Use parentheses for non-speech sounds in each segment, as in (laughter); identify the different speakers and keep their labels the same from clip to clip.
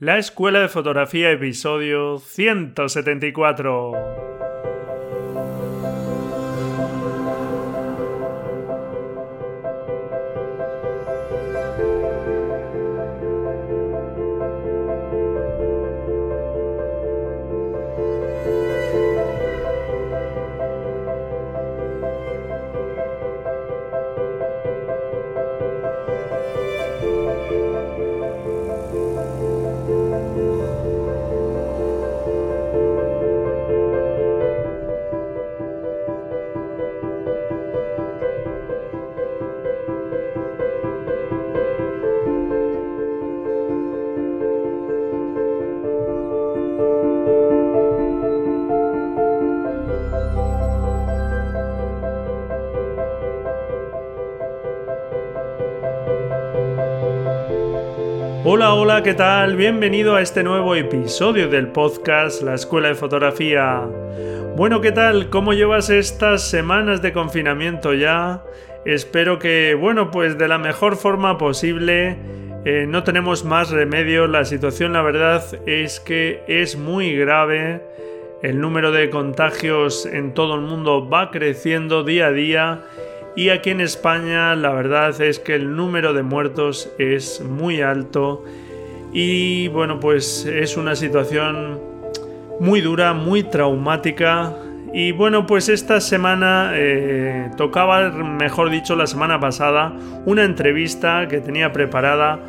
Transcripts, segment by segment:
Speaker 1: La Escuela de Fotografía, episodio 174. ¿Qué tal? Bienvenido a este nuevo episodio del podcast La Escuela de Fotografía. Bueno, ¿qué tal? ¿Cómo llevas estas semanas de confinamiento ya? Espero que, bueno, pues de la mejor forma posible. Eh, no tenemos más remedio. La situación, la verdad, es que es muy grave. El número de contagios en todo el mundo va creciendo día a día y aquí en España la verdad es que el número de muertos es muy alto y bueno pues es una situación muy dura, muy traumática. Y bueno pues esta semana eh, tocaba, mejor dicho la semana pasada, una entrevista que tenía preparada.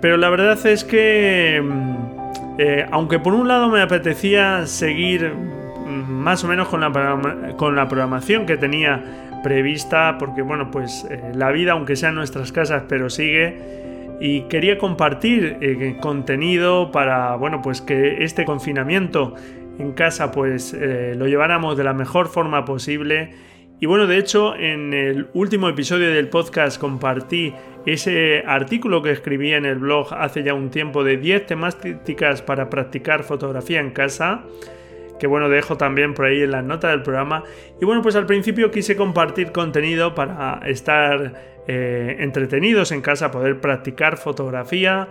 Speaker 1: Pero la verdad es que mm, eh, aunque por un lado me apetecía seguir mm, más o menos con la, con la programación que tenía prevista porque bueno pues eh, la vida aunque sea en nuestras casas pero sigue y quería compartir eh, contenido para bueno pues que este confinamiento en casa pues eh, lo lleváramos de la mejor forma posible y bueno de hecho en el último episodio del podcast compartí ese artículo que escribí en el blog hace ya un tiempo de 10 temáticas para practicar fotografía en casa que bueno, dejo también por ahí en la nota del programa. Y bueno, pues al principio quise compartir contenido para estar eh, entretenidos en casa, poder practicar fotografía.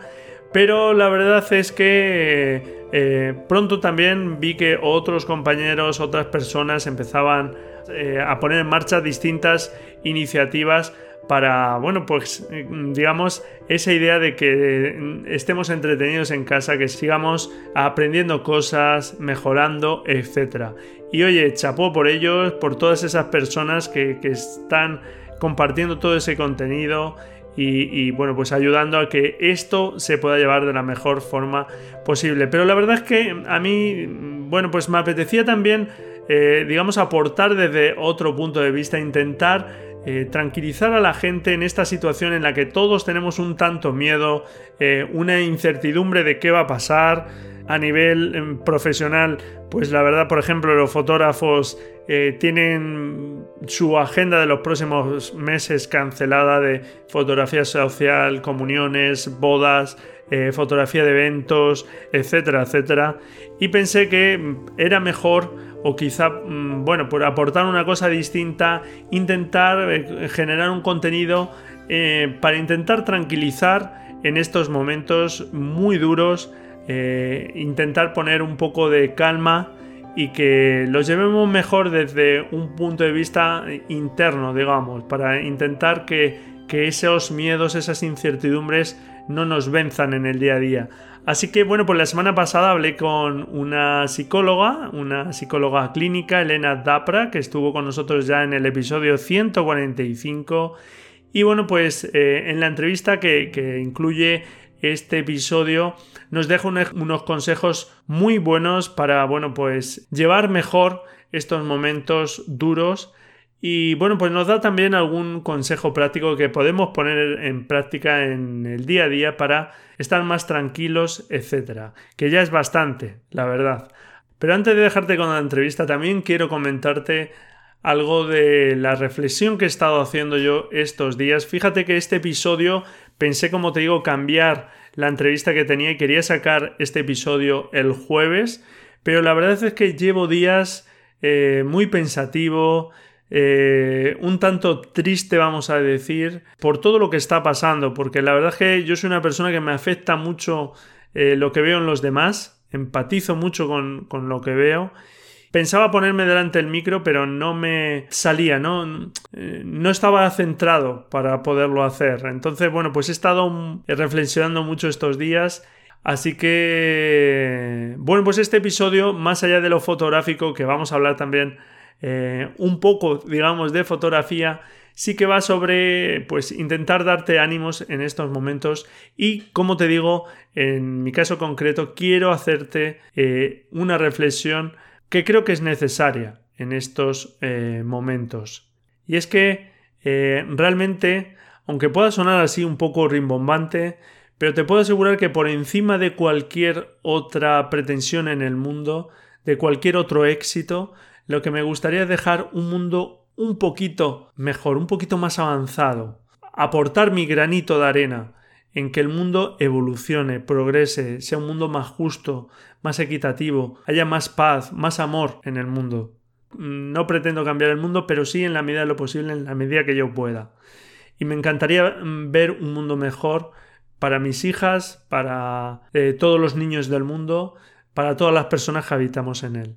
Speaker 1: Pero la verdad es que eh, pronto también vi que otros compañeros, otras personas empezaban eh, a poner en marcha distintas iniciativas para, bueno, pues digamos, esa idea de que estemos entretenidos en casa, que sigamos aprendiendo cosas, mejorando, etc. Y oye, chapó por ellos, por todas esas personas que, están compartiendo todo ese contenido y, bueno, pues ayudando a que esto se pueda llevar de la mejor forma posible. Pero la verdad es que a mí, bueno, pues me apetecía también, eh, digamos, aportar desde otro punto de vista, intentar eh, tranquilizar a la gente en esta situación en la que todos tenemos un tanto miedo, eh, una incertidumbre de qué va a pasar a nivel em, profesional. Pues la verdad, por ejemplo, los fotógrafos eh, tienen su agenda de los próximos meses cancelada de fotografía social, comuniones, bodas, fotografía de eventos, etcétera, etcétera. Y pensé que era mejor o quizá, mm, bueno, por aportar una cosa distinta, intentar eh, generar un contenido eh, para intentar tranquilizar en estos momentos muy duros, eh, intentar poner un poco de calma y que los llevemos mejor desde un punto de vista interno, digamos, para intentar que, que esos miedos, esas incertidumbres no nos venzan en el día a día. Así que bueno, pues la semana pasada hablé con una psicóloga, una psicóloga clínica, Elena Dapra, que estuvo con nosotros ya en el episodio 145. Y bueno, pues eh, en la entrevista que, incluye este episodio nos deja unos consejos muy buenos para, bueno, pues llevar mejor estos momentos duros y bueno, pues nos da también algún consejo práctico que podemos poner en práctica en el día a día para estar más tranquilos, etcétera. Que ya es bastante, la verdad. Pero antes de dejarte con la entrevista, también quiero comentarte algo de la reflexión que he estado haciendo yo estos días. Fíjate que este episodio pensé, como te digo, cambiar la entrevista que tenía y quería sacar este episodio el jueves, pero la verdad es que llevo días eh, muy pensativo, eh, un tanto triste, vamos a decir, por todo lo que está pasando, porque la verdad es que yo soy una persona que me afecta mucho eh, lo que veo en los demás, empatizo mucho con, lo que veo. Pensaba ponerme delante del micro, pero no me salía, ¿no? Eh, no estaba centrado para poderlo hacer. Entonces, bueno, pues he estado reflexionando mucho estos días. Así que, bueno, pues este episodio, más allá de lo fotográfico, que vamos a hablar también eh, un poco, digamos, de fotografía, sí que va sobre pues intentar darte ánimos en estos momentos y como te digo en mi caso concreto quiero hacerte eh, una reflexión que creo que es necesaria en estos eh, momentos. Y es que eh, realmente aunque pueda sonar así un poco rimbombante pero te puedo asegurar que por encima de cualquier otra pretensión en el mundo de cualquier otro éxito lo que me gustaría es dejar un mundo un poquito mejor, un poquito más avanzado, aportar mi granito de arena en que el mundo evolucione, progrese, sea un mundo más justo, más equitativo, haya más paz, más amor en el mundo. No pretendo cambiar el mundo, pero sí en la medida de lo posible, en la medida que yo pueda. Y me encantaría mm, ver un mundo mejor para mis hijas, para eh, todos los niños del mundo, para todas las personas que habitamos en él.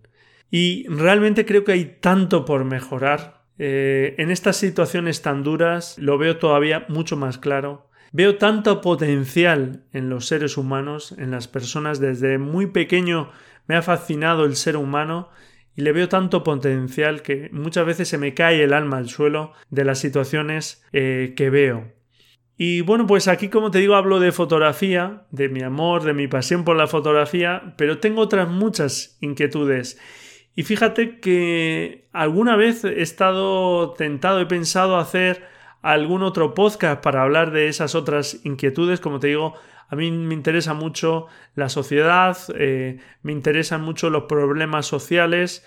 Speaker 1: Y realmente creo que hay tanto por mejorar eh, en estas situaciones tan duras lo veo todavía mucho más claro. Veo tanto potencial en los seres humanos, en las personas. Desde muy pequeño me ha fascinado el ser humano y le veo tanto potencial que muchas veces se me cae el alma al suelo de las situaciones eh, que veo. Y bueno, pues aquí como te digo hablo de fotografía, de mi amor, de mi pasión por la fotografía, pero tengo otras muchas inquietudes y fíjate que alguna vez he estado tentado, he pensado hacer algún otro podcast para hablar de esas otras inquietudes. Como te digo, a mí me interesa mucho la sociedad, eh, me interesan mucho los problemas sociales.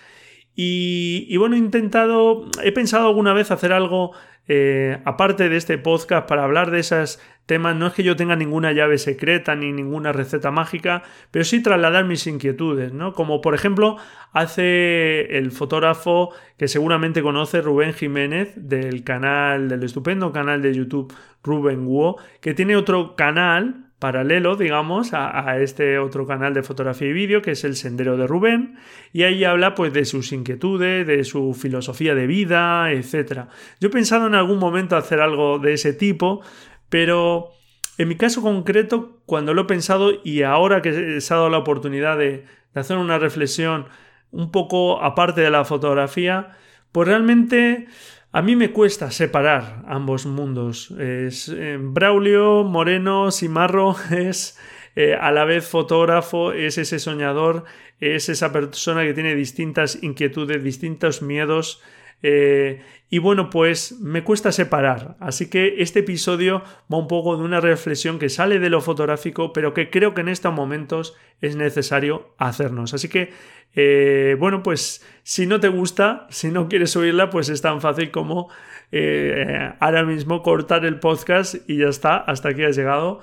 Speaker 1: Y, y, bueno, he intentado, he pensado alguna vez hacer algo eh, aparte de este podcast para hablar de esos temas, no es que yo tenga ninguna llave secreta ni ninguna receta mágica, pero sí trasladar mis inquietudes, ¿no? Como por ejemplo hace el fotógrafo que seguramente conoce Rubén Jiménez del canal, del estupendo canal de YouTube Rubén Guo, que tiene otro canal paralelo, digamos, a, este otro canal de fotografía y vídeo, que es el Sendero de Rubén, y ahí habla pues de sus inquietudes, de su filosofía de vida, etc. Yo he pensado en algún momento hacer algo de ese tipo, pero en mi caso concreto, cuando lo he pensado y ahora que se ha dado la oportunidad de, de hacer una reflexión un poco aparte de la fotografía, pues realmente a mí me cuesta separar ambos mundos. Es, eh, Braulio Moreno Simarro (laughs) es eh, a la vez fotógrafo, es ese soñador, es esa persona que tiene distintas inquietudes, distintos miedos, eh, y bueno, pues me cuesta separar. Así que este episodio va un poco de una reflexión que sale de lo fotográfico, pero que creo que en estos momentos es necesario hacernos. Así que, eh, bueno, pues si no te gusta, si no quieres oírla, pues es tan fácil como eh, ahora mismo cortar el podcast y ya está, hasta aquí has llegado.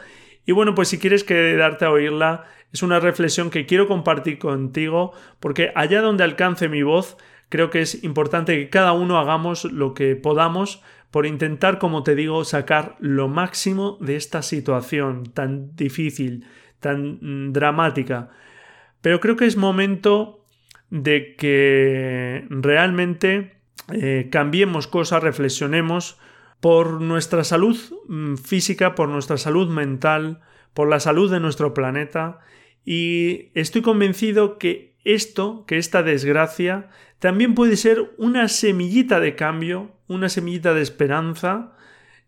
Speaker 1: Y bueno, pues si quieres quedarte a oírla, es una reflexión que quiero compartir contigo, porque allá donde alcance mi voz, creo que es importante que cada uno hagamos lo que podamos por intentar, como te digo, sacar lo máximo de esta situación tan difícil, tan mm, dramática. Pero creo que es momento de que realmente eh, cambiemos cosas, reflexionemos por nuestra salud mm, física, por nuestra salud mental, por la salud de nuestro planeta y estoy convencido que esto, que esta desgracia, también puede ser una semillita de cambio, una semillita de esperanza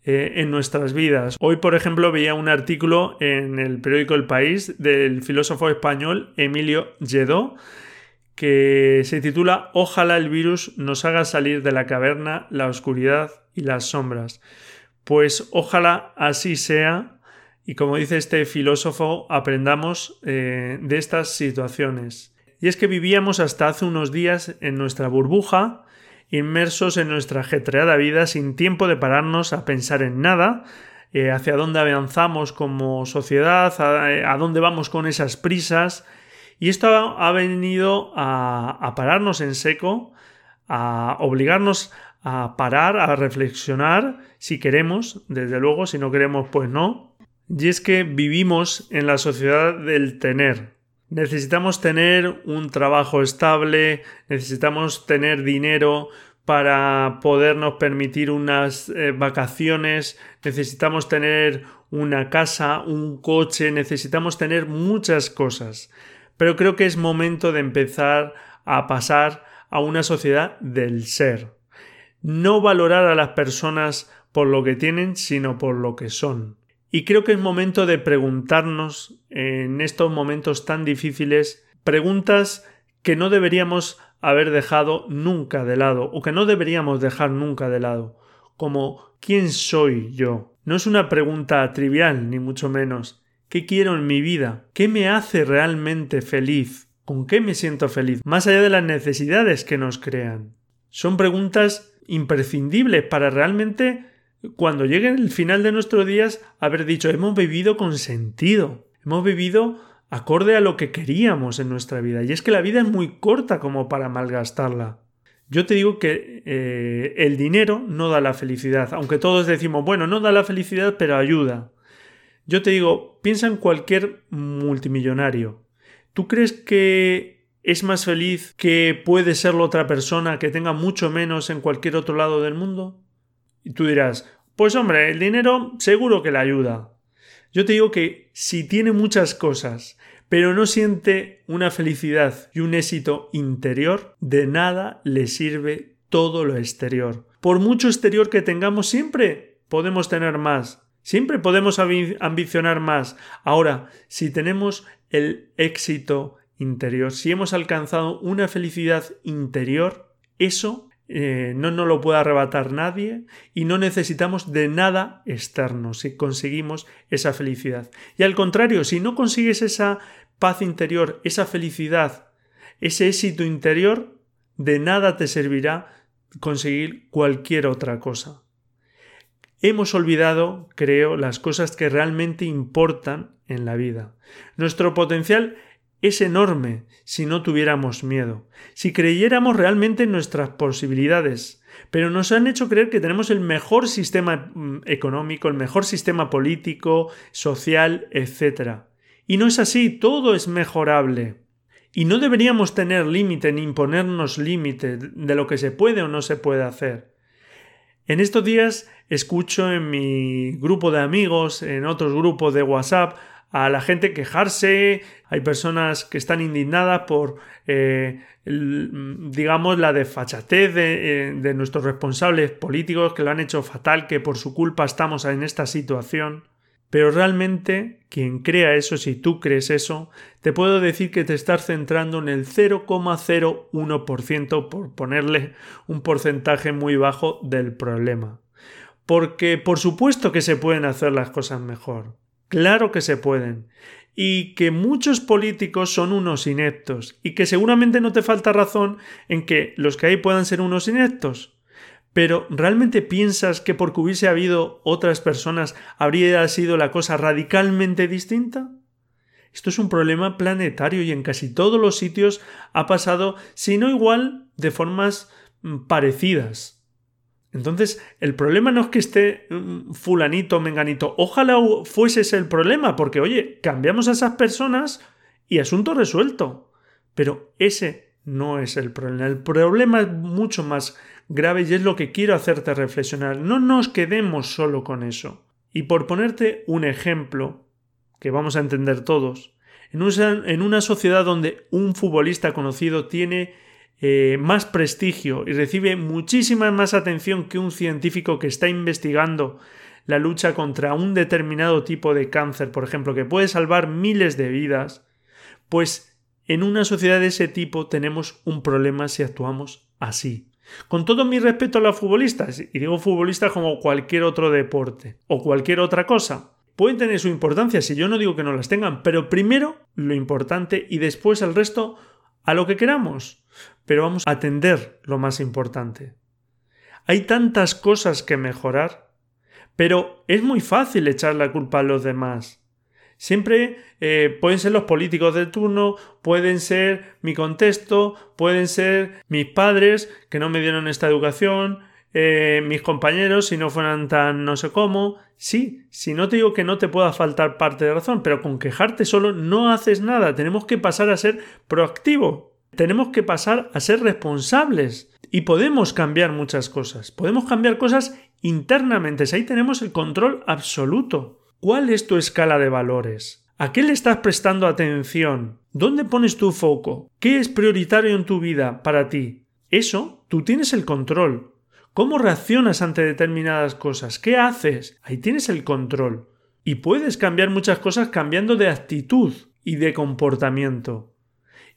Speaker 1: eh, en nuestras vidas. Hoy, por ejemplo, veía un artículo en el periódico El País del filósofo español Emilio Lledó que se titula Ojalá el virus nos haga salir de la caverna, la oscuridad y las sombras. Pues ojalá así sea y como dice este filósofo, aprendamos eh, de estas situaciones y es que vivíamos hasta hace unos días en nuestra burbuja, inmersos en nuestra ajetreada vida sin tiempo de pararnos a pensar en nada, eh, hacia dónde avanzamos como sociedad, a, dónde vamos con esas prisas. Y esto ha, venido a pararnos en seco, a obligarnos a parar, a reflexionar, si queremos, desde luego, si no queremos, pues no. Y es que vivimos en la sociedad del tener. Necesitamos tener un trabajo estable, necesitamos tener dinero para podernos permitir unas eh, vacaciones, necesitamos tener una casa, un coche, necesitamos tener muchas cosas. Pero creo que es momento de empezar a pasar a una sociedad del ser. No valorar a las personas por lo que tienen, sino por lo que son. Y creo que es momento de preguntarnos en estos momentos tan difíciles preguntas que no deberíamos haber dejado nunca de lado o que no deberíamos dejar nunca de lado, como ¿quién soy yo? No es una pregunta trivial, ni mucho menos. ¿Qué quiero en mi vida? ¿Qué me hace realmente feliz? ¿Con qué me siento feliz? Más allá de las necesidades que nos crean. Son preguntas imprescindibles para realmente, cuando llegue el final de nuestros días, haber dicho hemos vivido con sentido. Hemos vivido acorde a lo que queríamos en nuestra vida. Y es que la vida es muy corta como para malgastarla. Yo te digo que eh, el dinero no da la felicidad, aunque todos decimos, bueno, no da la felicidad, pero ayuda. Yo te digo, piensa en cualquier multimillonario. ¿Tú crees que es más feliz que puede serlo otra persona que tenga mucho menos en cualquier otro lado del mundo? Y tú dirás, pues hombre, el dinero seguro que le ayuda. Yo te digo que si tiene muchas cosas pero no siente una felicidad y un éxito interior, de nada le sirve todo lo exterior. Por mucho exterior que tengamos, siempre podemos tener más, siempre podemos ambicionar más. Ahora, si tenemos el éxito interior, si hemos alcanzado una felicidad interior, eso eh, no nos lo puede arrebatar nadie y no necesitamos de nada externo si conseguimos esa felicidad. Y al contrario, si no consigues esa paz interior, esa felicidad, ese éxito interior, de nada te servirá conseguir cualquier otra cosa. Hemos olvidado, creo, las cosas que realmente importan en la vida. Nuestro potencial es enorme si no tuviéramos miedo, si creyéramos realmente en nuestras posibilidades, pero nos han hecho creer que tenemos el mejor sistema mm, económico, el mejor sistema político, social, etc. Y no es así, todo es mejorable. Y no deberíamos tener límite ni imponernos límite de lo que se puede o no se puede hacer. En estos días escucho en mi grupo de amigos, en otros grupos de WhatsApp, a la gente quejarse, hay personas que están indignadas por, eh, digamos, la desfachatez de, eh, de nuestros responsables políticos que lo han hecho fatal, que por su culpa estamos en esta situación. Pero realmente quien crea eso, si tú crees eso, te puedo decir que te estás centrando en el 0,01% por ponerle un porcentaje muy bajo del problema. Porque por supuesto que se pueden hacer las cosas mejor. Claro que se pueden. Y que muchos políticos son unos ineptos. Y que seguramente no te falta razón en que los que hay puedan ser unos ineptos. Pero ¿realmente piensas que porque hubiese habido otras personas habría sido la cosa radicalmente distinta? Esto es un problema planetario y en casi todos los sitios ha pasado, si no igual, de formas mm, parecidas. Entonces, el problema no es que esté mm, fulanito, menganito. Ojalá fuese ese el problema, porque, oye, cambiamos a esas personas y asunto resuelto. Pero ese no es el problema. El problema es mucho más grave y es lo que quiero hacerte reflexionar. No nos quedemos solo con eso. Y por ponerte un ejemplo, que vamos a entender todos, en una, en una sociedad donde un futbolista conocido tiene eh, más prestigio y recibe muchísima más atención que un científico que está investigando la lucha contra un determinado tipo de cáncer, por ejemplo, que puede salvar miles de vidas, pues en una sociedad de ese tipo tenemos un problema si actuamos así. Con todo mi respeto a los futbolistas, y digo futbolistas como cualquier otro deporte o cualquier otra cosa, pueden tener su importancia, si yo no digo que no las tengan, pero primero lo importante y después el resto a lo que queramos. Pero vamos a atender lo más importante. Hay tantas cosas que mejorar, pero es muy fácil echar la culpa a los demás. Siempre eh, pueden ser los políticos de turno, pueden ser mi contexto, pueden ser mis padres que no me dieron esta educación, eh, mis compañeros si no fueran tan no sé cómo. Sí, si no te digo que no te pueda faltar parte de razón, pero con quejarte solo no haces nada. Tenemos que pasar a ser proactivo. Tenemos que pasar a ser responsables. Y podemos cambiar muchas cosas. Podemos cambiar cosas internamente. Ahí tenemos el control absoluto. ¿Cuál es tu escala de valores? ¿A qué le estás prestando atención? ¿Dónde pones tu foco? ¿Qué es prioritario en tu vida para ti? Eso, tú tienes el control. ¿Cómo reaccionas ante determinadas cosas? ¿Qué haces? Ahí tienes el control. Y puedes cambiar muchas cosas cambiando de actitud y de comportamiento.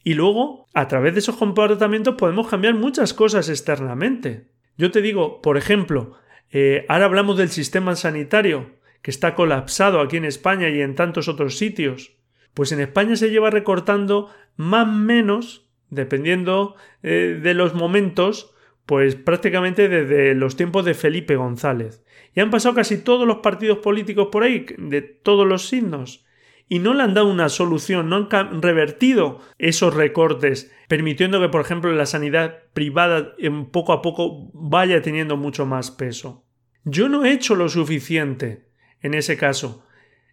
Speaker 1: Y luego, a través de esos comportamientos podemos cambiar muchas cosas externamente. Yo te digo, por ejemplo, eh, ahora hablamos del sistema sanitario que está colapsado aquí en España y en tantos otros sitios. Pues en España se lleva recortando más o menos, dependiendo eh, de los momentos, pues prácticamente desde los tiempos de Felipe González. Y han pasado casi todos los partidos políticos por ahí, de todos los signos. Y no le han dado una solución, no han revertido esos recortes, permitiendo que, por ejemplo, la sanidad privada poco a poco vaya teniendo mucho más peso. Yo no he hecho lo suficiente en ese caso.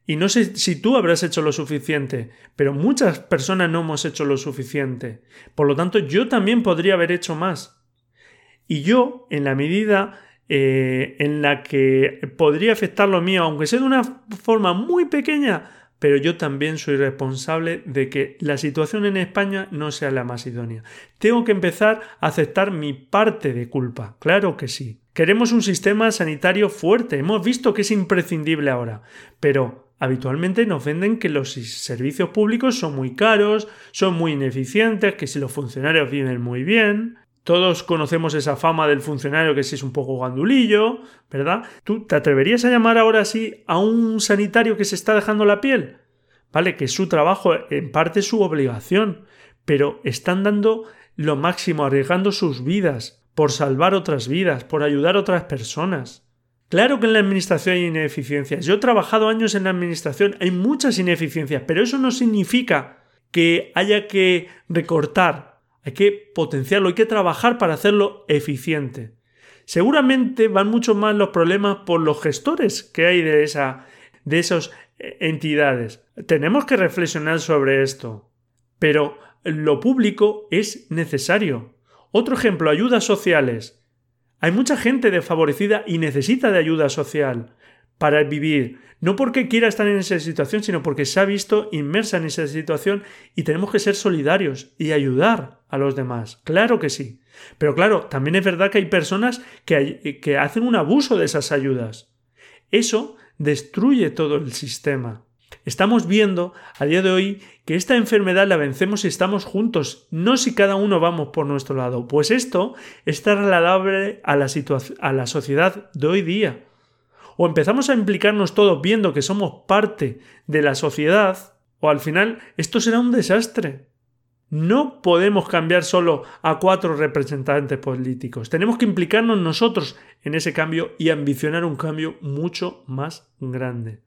Speaker 1: Y no sé si tú habrás hecho lo suficiente, pero muchas personas no hemos hecho lo suficiente. Por lo tanto, yo también podría haber hecho más. Y yo, en la medida eh, en la que podría afectar lo mío, aunque sea de una forma muy pequeña, pero yo también soy responsable de que la situación en España no sea la más idónea. Tengo que empezar a aceptar mi parte de culpa, claro que sí. Queremos un sistema sanitario fuerte, hemos visto que es imprescindible ahora, pero habitualmente nos venden que los servicios públicos son muy caros, son muy ineficientes, que si los funcionarios viven muy bien, todos conocemos esa fama del funcionario que si es un poco gandulillo, ¿verdad? ¿Tú te atreverías a llamar ahora sí a un sanitario que se está dejando la piel? ¿Vale? Que su trabajo, en parte su obligación, pero están dando lo máximo, arriesgando sus vidas, por salvar otras vidas, por ayudar a otras personas. Claro que en la administración hay ineficiencias. Yo he trabajado años en la administración, hay muchas ineficiencias, pero eso no significa que haya que recortar hay que potenciarlo, hay que trabajar para hacerlo eficiente. Seguramente van mucho más los problemas por los gestores que hay de, esa, de esas eh, entidades. Tenemos que reflexionar sobre esto. Pero lo público es necesario. Otro ejemplo, ayudas sociales. Hay mucha gente desfavorecida y necesita de ayuda social para vivir, no porque quiera estar en esa situación, sino porque se ha visto inmersa en esa situación y tenemos que ser solidarios y ayudar a los demás. Claro que sí. Pero claro, también es verdad que hay personas que, hacen un abuso de esas ayudas. Eso destruye todo el sistema. Estamos viendo a día de hoy que esta enfermedad la vencemos si estamos juntos, no si cada uno vamos por nuestro lado. Pues esto es trasladable a la, a la sociedad de hoy día o empezamos a implicarnos todos viendo que somos parte de la sociedad, o al final esto será un desastre. No podemos cambiar solo a cuatro representantes políticos. Tenemos que implicarnos nosotros en ese cambio y ambicionar un cambio mucho más grande.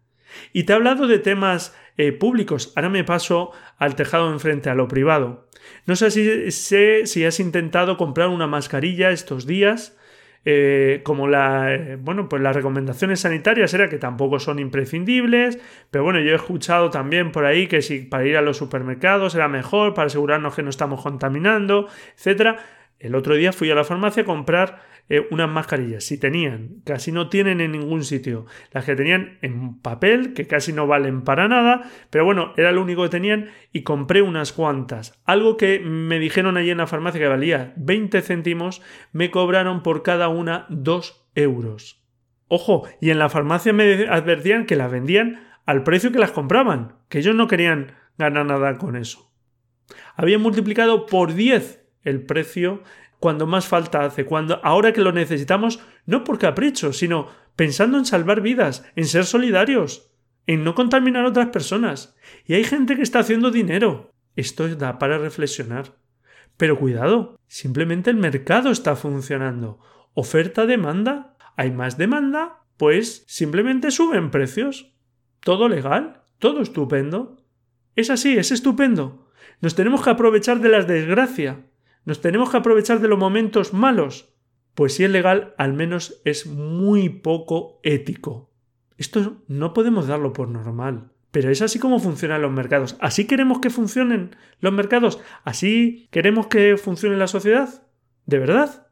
Speaker 1: Y te he hablado de temas eh, públicos. Ahora me paso al tejado enfrente, a lo privado. No sé si, sé si has intentado comprar una mascarilla estos días eh, como la, bueno, pues las recomendaciones sanitarias era que tampoco son imprescindibles, pero bueno, yo he escuchado también por ahí que si para ir a los supermercados era mejor, para asegurarnos que no estamos contaminando, etcétera. El otro día fui a la farmacia a comprar eh, unas mascarillas. Si tenían, casi no tienen en ningún sitio. Las que tenían en papel, que casi no valen para nada, pero bueno, era lo único que tenían y compré unas cuantas. Algo que me dijeron allí en la farmacia que valía 20 céntimos, me cobraron por cada una 2 euros. Ojo, y en la farmacia me advertían que las vendían al precio que las compraban, que ellos no querían ganar nada con eso. Habían multiplicado por 10 el precio cuando más falta hace, cuando ahora que lo necesitamos, no por capricho, sino pensando en salvar vidas, en ser solidarios, en no contaminar a otras personas. Y hay gente que está haciendo dinero. Esto da para reflexionar. Pero cuidado, simplemente el mercado está funcionando. Oferta-demanda. Hay más demanda, pues simplemente suben precios. Todo legal, todo estupendo. Es así, es estupendo. Nos tenemos que aprovechar de la desgracia, nos tenemos que aprovechar de los momentos malos. Pues si es legal, al menos es muy poco ético. Esto no podemos darlo por normal. Pero es así como funcionan los mercados. ¿Así queremos que funcionen los mercados? ¿Así queremos que funcione la sociedad? ¿De verdad?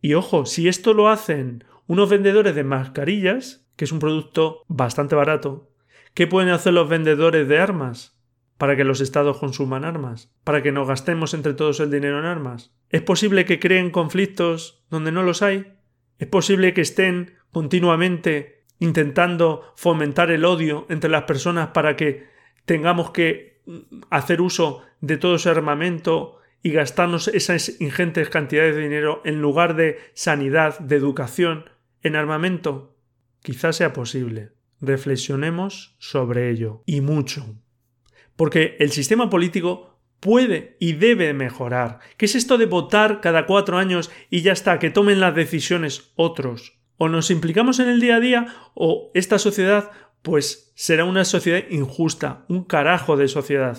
Speaker 1: Y ojo, si esto lo hacen unos vendedores de mascarillas, que es un producto bastante barato, ¿qué pueden hacer los vendedores de armas? Para que los estados consuman armas, para que nos gastemos entre todos el dinero en armas. ¿Es posible que creen conflictos donde no los hay? ¿Es posible que estén continuamente intentando fomentar el odio entre las personas para que tengamos que hacer uso de todo ese armamento y gastarnos esas ingentes cantidades de dinero en lugar de sanidad, de educación, en armamento? Quizás sea posible. Reflexionemos sobre ello y mucho. Porque el sistema político puede y debe mejorar. ¿Qué es esto de votar cada cuatro años y ya está, que tomen las decisiones otros? O nos implicamos en el día a día o esta sociedad pues será una sociedad injusta, un carajo de sociedad.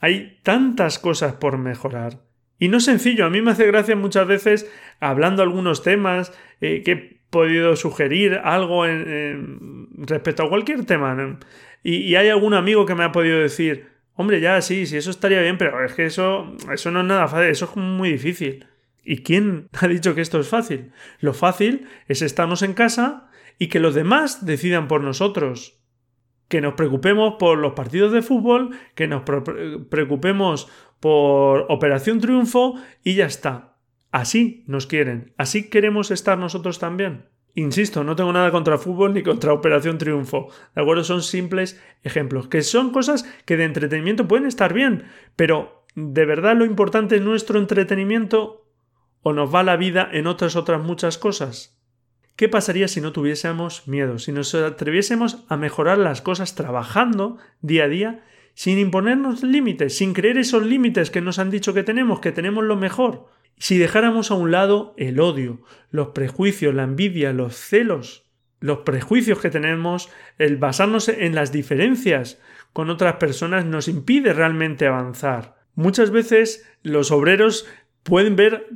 Speaker 1: Hay tantas cosas por mejorar. Y no es sencillo, a mí me hace gracia muchas veces hablando algunos temas eh, que he podido sugerir algo en, respecto a cualquier tema. Y, hay algún amigo que me ha podido decir, hombre, ya sí, sí, eso estaría bien, pero es que eso, eso no es nada fácil, eso es muy difícil. ¿Y quién (laughs) ha dicho que esto es fácil? Lo fácil es estarnos en casa y que los demás decidan por nosotros. Que nos preocupemos por los partidos de fútbol, que nos preocupemos por Operación Triunfo y ya está. Así nos quieren, así queremos estar nosotros también. Insisto, no tengo nada contra fútbol ni contra Operación Triunfo. ¿De acuerdo? Son simples ejemplos, que son cosas que de entretenimiento pueden estar bien, pero ¿de verdad lo importante es nuestro entretenimiento o nos va la vida en otras otras muchas cosas? ¿Qué pasaría si no tuviésemos miedo, si nos atreviésemos a mejorar las cosas trabajando día a día sin imponernos límites, sin creer esos límites que nos han dicho que tenemos, que tenemos lo mejor? Si dejáramos a un lado el odio, los prejuicios, la envidia, los celos, los prejuicios que tenemos, el basarnos en las diferencias con otras personas nos impide realmente avanzar. Muchas veces los obreros pueden ver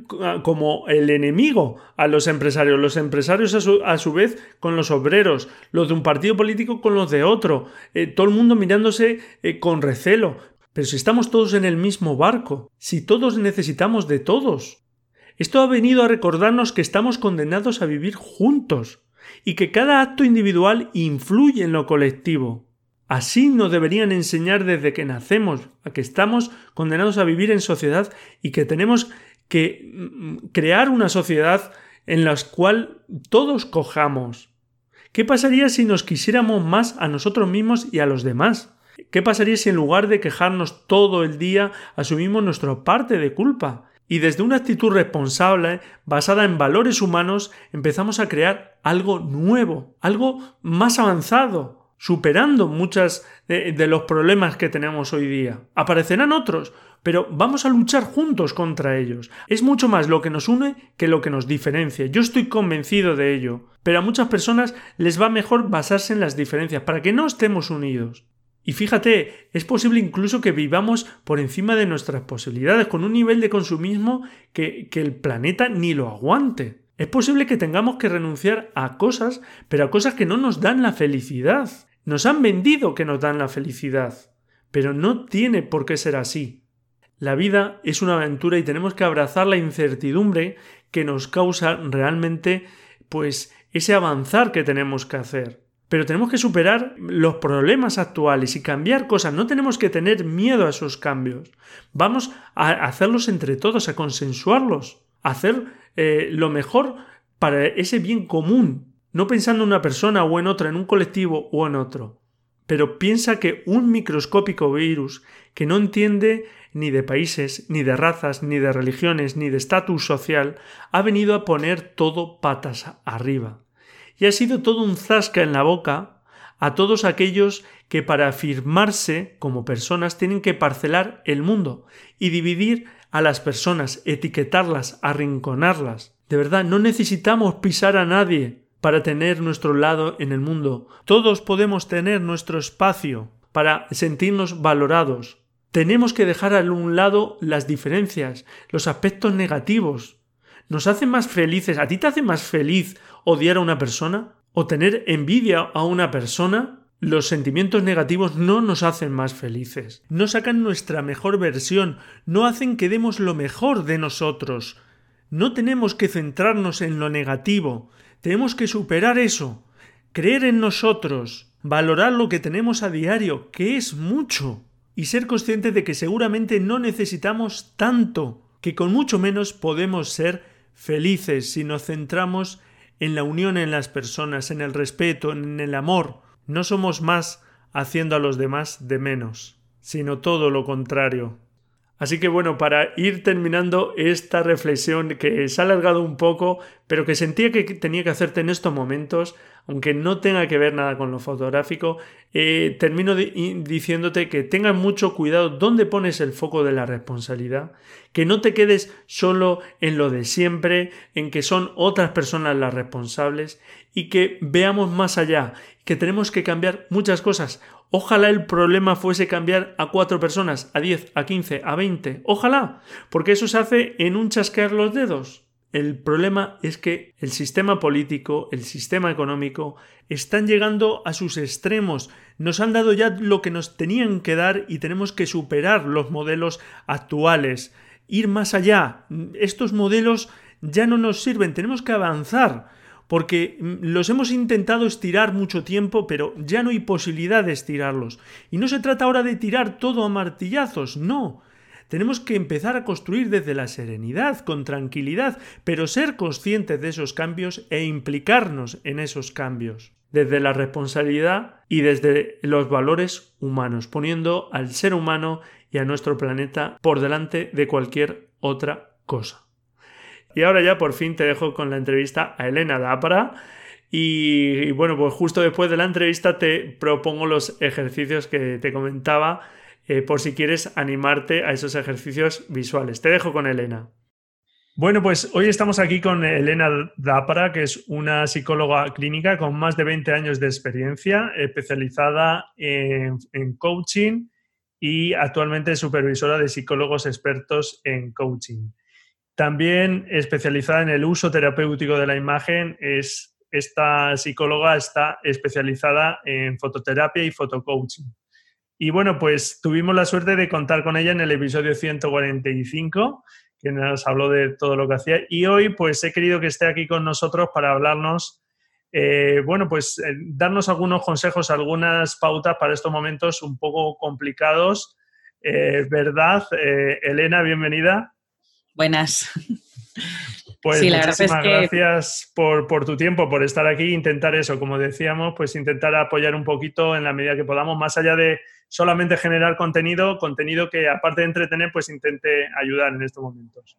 Speaker 1: como el enemigo a los empresarios, los empresarios a su, vez con los obreros, los de un partido político con los de otro, eh, todo el mundo mirándose eh, con recelo. Pero si estamos todos en el mismo barco, si todos necesitamos de todos. Esto ha venido a recordarnos que estamos condenados a vivir juntos y que cada acto individual influye en lo colectivo. Así nos deberían enseñar desde que nacemos, a que estamos condenados a vivir en sociedad y que tenemos que mm, crear una sociedad en la cual todos cojamos. ¿Qué pasaría si nos quisiéramos más a nosotros mismos y a los demás? ¿Qué pasaría si en lugar de quejarnos todo el día asumimos nuestra parte de culpa? Y desde una actitud responsable, basada en valores humanos, empezamos a crear algo nuevo, algo más avanzado, superando muchos de, de, los problemas que tenemos hoy día. Aparecerán otros, pero vamos a luchar juntos contra ellos. Es mucho más lo que nos une que lo que nos diferencia. Yo estoy convencido de ello, pero a muchas personas les va mejor basarse en las diferencias para que no estemos unidos. Y fíjate, es posible incluso que vivamos por encima de nuestras posibilidades, con un nivel de consumismo que, que el planeta ni lo aguante. Es posible que tengamos que renunciar a cosas, pero a cosas que no nos dan la felicidad. Nos han vendido que nos dan la felicidad, pero no tiene por qué ser así. La vida es una aventura y tenemos que abrazar la incertidumbre que nos causa realmente pues ese avanzar que tenemos que hacer. Pero tenemos que superar los problemas actuales y cambiar cosas. No tenemos que tener miedo a esos cambios. Vamos a hacerlos entre todos, a consensuarlos, a hacer eh, lo mejor para ese bien común, no pensando en una persona o en otra, en un colectivo o en otro. Pero piensa que un microscópico virus que no entiende ni de países, ni de razas, ni de religiones, ni de estatus social, ha venido a poner todo patas arriba. Y ha sido todo un zasca en la boca a todos aquellos que para afirmarse como personas tienen que parcelar el mundo y dividir a las personas, etiquetarlas, arrinconarlas. De verdad, no necesitamos pisar a nadie para tener nuestro lado en el mundo. Todos podemos tener nuestro espacio para sentirnos valorados. Tenemos que dejar a un lado las diferencias, los aspectos negativos. nos hace más felices. ¿A ti te hace más feliz odiar a una persona? ¿O tener envidia a una persona? Los sentimientos negativos no nos hacen más felices, no sacan nuestra mejor versión, no hacen que demos lo mejor de nosotros. No tenemos que centrarnos en lo negativo, tenemos que superar eso, creer en nosotros, valorar lo que tenemos a diario, que es mucho, y ser conscientes de que seguramente no necesitamos tanto, que con mucho menos podemos ser felices si nos centramos en la unión en las personas, en el respeto, en el amor, no somos más haciendo a los demás de menos, sino todo lo contrario. Así que bueno, para ir terminando esta reflexión que se ha alargado un poco, pero que sentía que tenía que hacerte en estos momentos, aunque no tenga que ver nada con lo fotográfico, eh, termino diciéndote que tengas mucho cuidado dónde pones el foco de la responsabilidad, que no te quedes solo en lo de siempre, en que son otras personas las responsables y que veamos más allá, que tenemos que cambiar muchas cosas. Ojalá el problema fuese cambiar a cuatro personas, a diez, a quince, a veinte. Ojalá, porque eso se hace en un chasquear los dedos. El problema es que el sistema político, el sistema económico, están llegando a sus extremos. Nos han dado ya lo que nos tenían que dar y tenemos que superar los modelos actuales, ir más allá. Estos modelos ya no nos sirven, tenemos que avanzar porque los hemos intentado estirar mucho tiempo, pero ya no hay posibilidad de estirarlos. Y no se trata ahora de tirar todo a martillazos, no. Tenemos que empezar a construir desde la serenidad, con tranquilidad, pero ser conscientes de esos cambios e implicarnos en esos cambios, desde la responsabilidad y desde los valores humanos, poniendo al ser humano y a nuestro planeta por delante de cualquier otra cosa. Y ahora ya por fin te dejo con la entrevista a Elena Dápara. Y, y, bueno, pues justo después de la entrevista te propongo los ejercicios que te comentaba eh, por si quieres animarte a esos ejercicios visuales. Te dejo con Elena. Bueno, pues hoy estamos aquí con Elena Dápara, que es una psicóloga clínica con más de 20 años de experiencia, especializada en, en coaching y actualmente supervisora de psicólogos expertos en coaching. También especializada en el uso terapéutico de la imagen, es, esta psicóloga está especializada en fototerapia y fotocoaching. Y bueno, pues tuvimos la suerte de contar con ella en el episodio 145, que nos habló de todo lo que hacía. Y hoy pues he querido que esté aquí con nosotros para hablarnos, eh, bueno, pues eh, darnos algunos consejos, algunas pautas para estos momentos un poco complicados. Eh, ¿Verdad? Elena, bienvenida.
Speaker 2: Buenas.
Speaker 1: Pues muchísimas gracias por, por, tu tiempo, por estar aquí, intentar eso, como decíamos, pues intentar apoyar un poquito en la medida que podamos, más allá de solamente generar contenido, contenido que aparte de entretener, pues intente ayudar en estos momentos.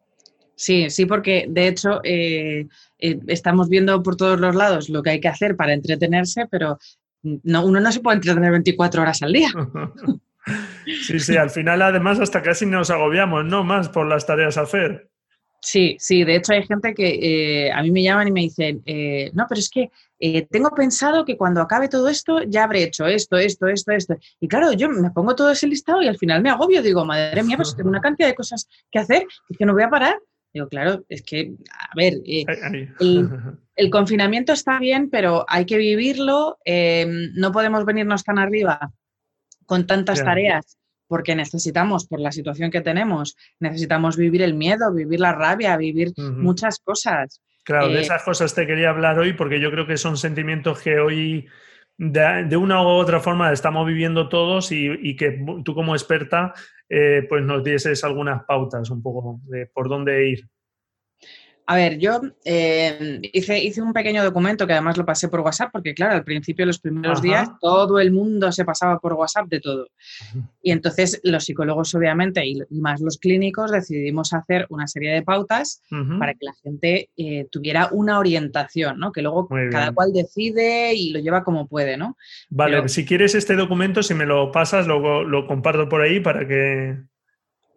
Speaker 2: Sí, sí, porque de hecho eh, eh, estamos viendo por todos los lados lo que hay que hacer para entretenerse, pero no, uno no se puede entretener 24 horas al día. (laughs)
Speaker 1: sí, sí, al final además hasta casi nos agobiamos, ¿no? Más por las tareas a hacer.
Speaker 2: Sí, sí, de hecho hay gente que eh, a mí me llaman y me dicen, eh, no, pero es que eh, tengo pensado que cuando acabe todo esto ya habré hecho esto, esto, esto, esto. Y claro, yo me pongo todo ese listado y al final me agobio, digo, madre mía, pues tengo una cantidad de cosas que hacer y que no voy a parar. Digo, claro, es que, a ver, (laughs) el, confinamiento está bien, pero hay que vivirlo, no podemos venirnos tan arriba con tantas tareas porque necesitamos, por la situación que tenemos, necesitamos vivir el miedo, vivir la rabia, vivir muchas cosas.
Speaker 1: Claro, de eh, esas cosas te quería hablar hoy porque yo creo que son sentimientos que hoy de, una u otra forma estamos viviendo todos y, que tú como experta eh, pues nos dieses algunas pautas un poco de por dónde ir.
Speaker 2: A ver, yo eh, hice, hice un pequeño documento que además lo pasé por WhatsApp, porque claro, al principio, los primeros días, todo el mundo se pasaba por WhatsApp de todo. Y entonces los psicólogos, obviamente, y, más los clínicos, decidimos hacer una serie de pautas para que la gente eh, tuviera una orientación, ¿no? Que luego cada cual decide y lo lleva como puede, ¿no?
Speaker 1: Vale, si quieres este documento, si me lo pasas, luego lo comparto por ahí para que...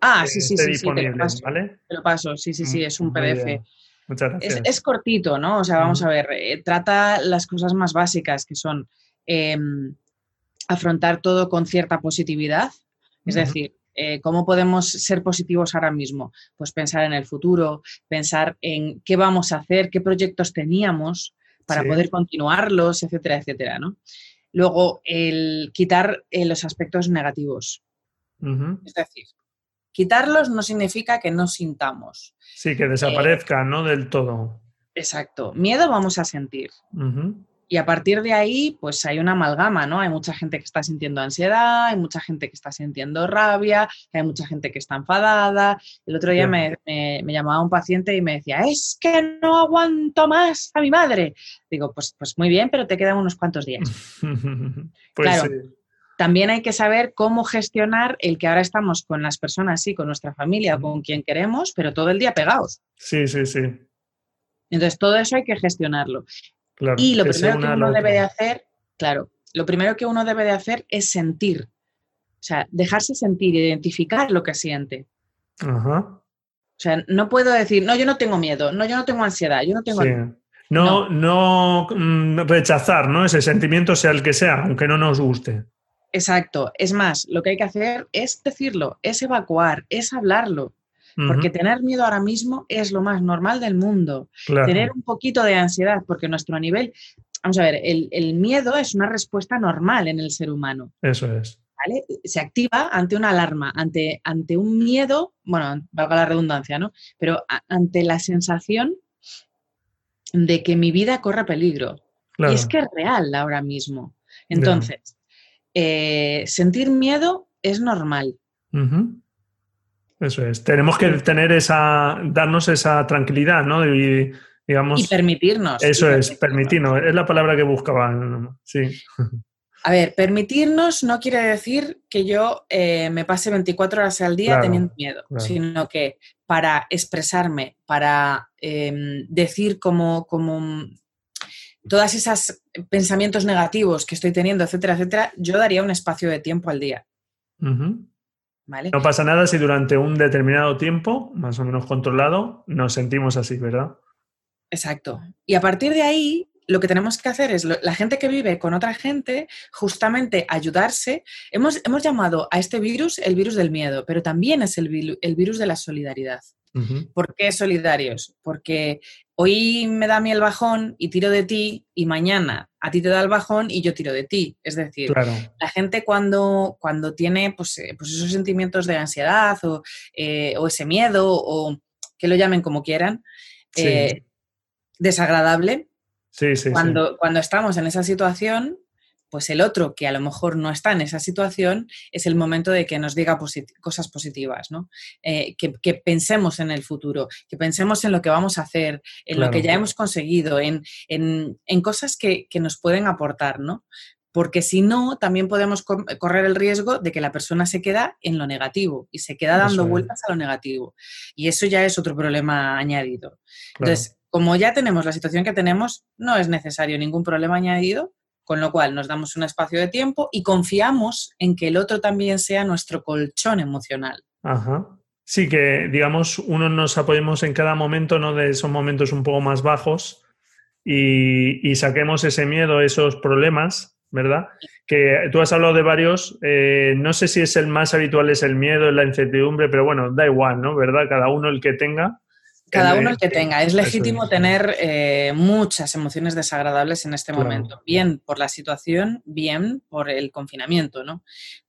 Speaker 2: Ah, sí, sí, sí, sí, te lo paso, ¿vale? Te lo paso, sí, sí, sí, es un PDF.
Speaker 1: Muchas gracias.
Speaker 2: Es, cortito, ¿no? O sea, vamos a ver, eh, trata las cosas más básicas que son em, afrontar todo con cierta positividad, es decir, eh, ¿Cómo podemos ser positivos ahora mismo? Pues pensar en el futuro, pensar en qué vamos a hacer, qué proyectos teníamos para poder continuarlos, etcétera, etcétera, ¿no? Luego, el quitar eh, los aspectos negativos. Es decir, quitarlos no significa que no sintamos.
Speaker 1: Sí, que desaparezcan, ¿no? Del todo.
Speaker 2: Exacto. Miedo vamos a sentir. Y a partir de ahí, pues hay una amalgama, ¿no? Hay mucha gente que está sintiendo ansiedad, hay mucha gente que está sintiendo rabia, hay mucha gente que está enfadada. El otro día me, llamaba un paciente y me decía, es que no aguanto más a mi madre. Digo, pues, pues muy bien, pero te quedan unos cuantos días. (laughs) pues claro, también hay que saber cómo gestionar el que ahora estamos con las personas, sí, con nuestra familia, con quien queremos, pero todo el día pegados.
Speaker 1: Sí, sí, sí.
Speaker 2: Entonces, todo eso hay que gestionarlo y lo primero que uno debe de hacer, claro, lo primero que uno debe de hacer es sentir. O sea, dejarse sentir, identificar lo que siente. Ajá. O sea, no puedo decir, no, yo no tengo miedo, no, yo no tengo ansiedad, yo no tengo...
Speaker 1: No, no, mm, rechazar, ¿no? Ese sentimiento sea el que sea, aunque no nos guste.
Speaker 2: Exacto. Es más, lo que hay que hacer es decirlo, es evacuar, es hablarlo. Porque tener miedo ahora mismo es lo más normal del mundo. Tener un poquito de ansiedad, porque nuestro nivel, vamos a ver, el, miedo es una respuesta normal en el ser humano.
Speaker 1: Eso es.
Speaker 2: Se activa ante una alarma, ante, ante un miedo, bueno, valga la redundancia, ¿no? Pero ante la sensación de que mi vida corre peligro. Y es que es real ahora mismo. Entonces, eh, sentir miedo es normal.
Speaker 1: Eso es. Tenemos que tener esa, darnos esa tranquilidad, ¿no? Y, digamos,
Speaker 2: y permitirnos.
Speaker 1: Eso es, permitirnos. Es la palabra que buscaba. Sí. (laughs)
Speaker 2: A ver, permitirnos no quiere decir que yo eh, me pase 24 horas al día teniendo miedo, sino que para expresarme, para em, decir como, como todas esas pensamientos negativos que estoy teniendo, etcétera, etcétera, yo daría un espacio de tiempo al día.
Speaker 1: No pasa nada si durante un determinado tiempo, más o menos controlado, nos sentimos así, ¿verdad?
Speaker 2: Exacto. Y a partir de ahí, lo que tenemos que hacer es, la gente que vive con otra gente, justamente ayudarse. Hemos, hemos llamado a este virus el virus del miedo, pero también es el, el virus de la solidaridad. ¿Por qué solidarios? Porque hoy me da a mí el bajón y tiro de ti y mañana a ti te da el bajón y yo tiro de ti. Es decir, la gente cuando, cuando tiene pues, eh, pues, esos sentimientos de ansiedad eh, o, ese miedo o que lo llamen como quieran, eh, desagradable, cuando, cuando estamos en esa situación, pues el otro que a lo mejor no está en esa situación es el momento de que nos diga cosas positivas, ¿no? Eh, que, pensemos en el futuro, que pensemos en lo que vamos a hacer, en lo que ya hemos conseguido, en, cosas que, nos pueden aportar, ¿no? Porque si no, también podemos correr el riesgo de que la persona se queda en lo negativo y se queda dando vueltas a lo negativo. Y eso ya es otro problema añadido. Entonces, como ya tenemos la situación que tenemos, no es necesario ningún problema añadido, con lo cual nos damos un espacio de tiempo y confiamos en que el otro también sea nuestro colchón emocional.
Speaker 1: Ajá. Sí, que digamos, uno nos apoyemos en cada momento, ¿no? De esos momentos un poco más bajos y, saquemos ese miedo, esos problemas, ¿verdad? Que tú has hablado de varios, eh, no sé si es el más habitual, es el miedo, es la incertidumbre, pero bueno, da igual, ¿no? ¿Verdad? Cada uno el que tenga.
Speaker 2: Cada uno el que tenga. Es legítimo tener eh, muchas emociones desagradables en este momento. Bien por la situación, bien por el confinamiento, ¿no?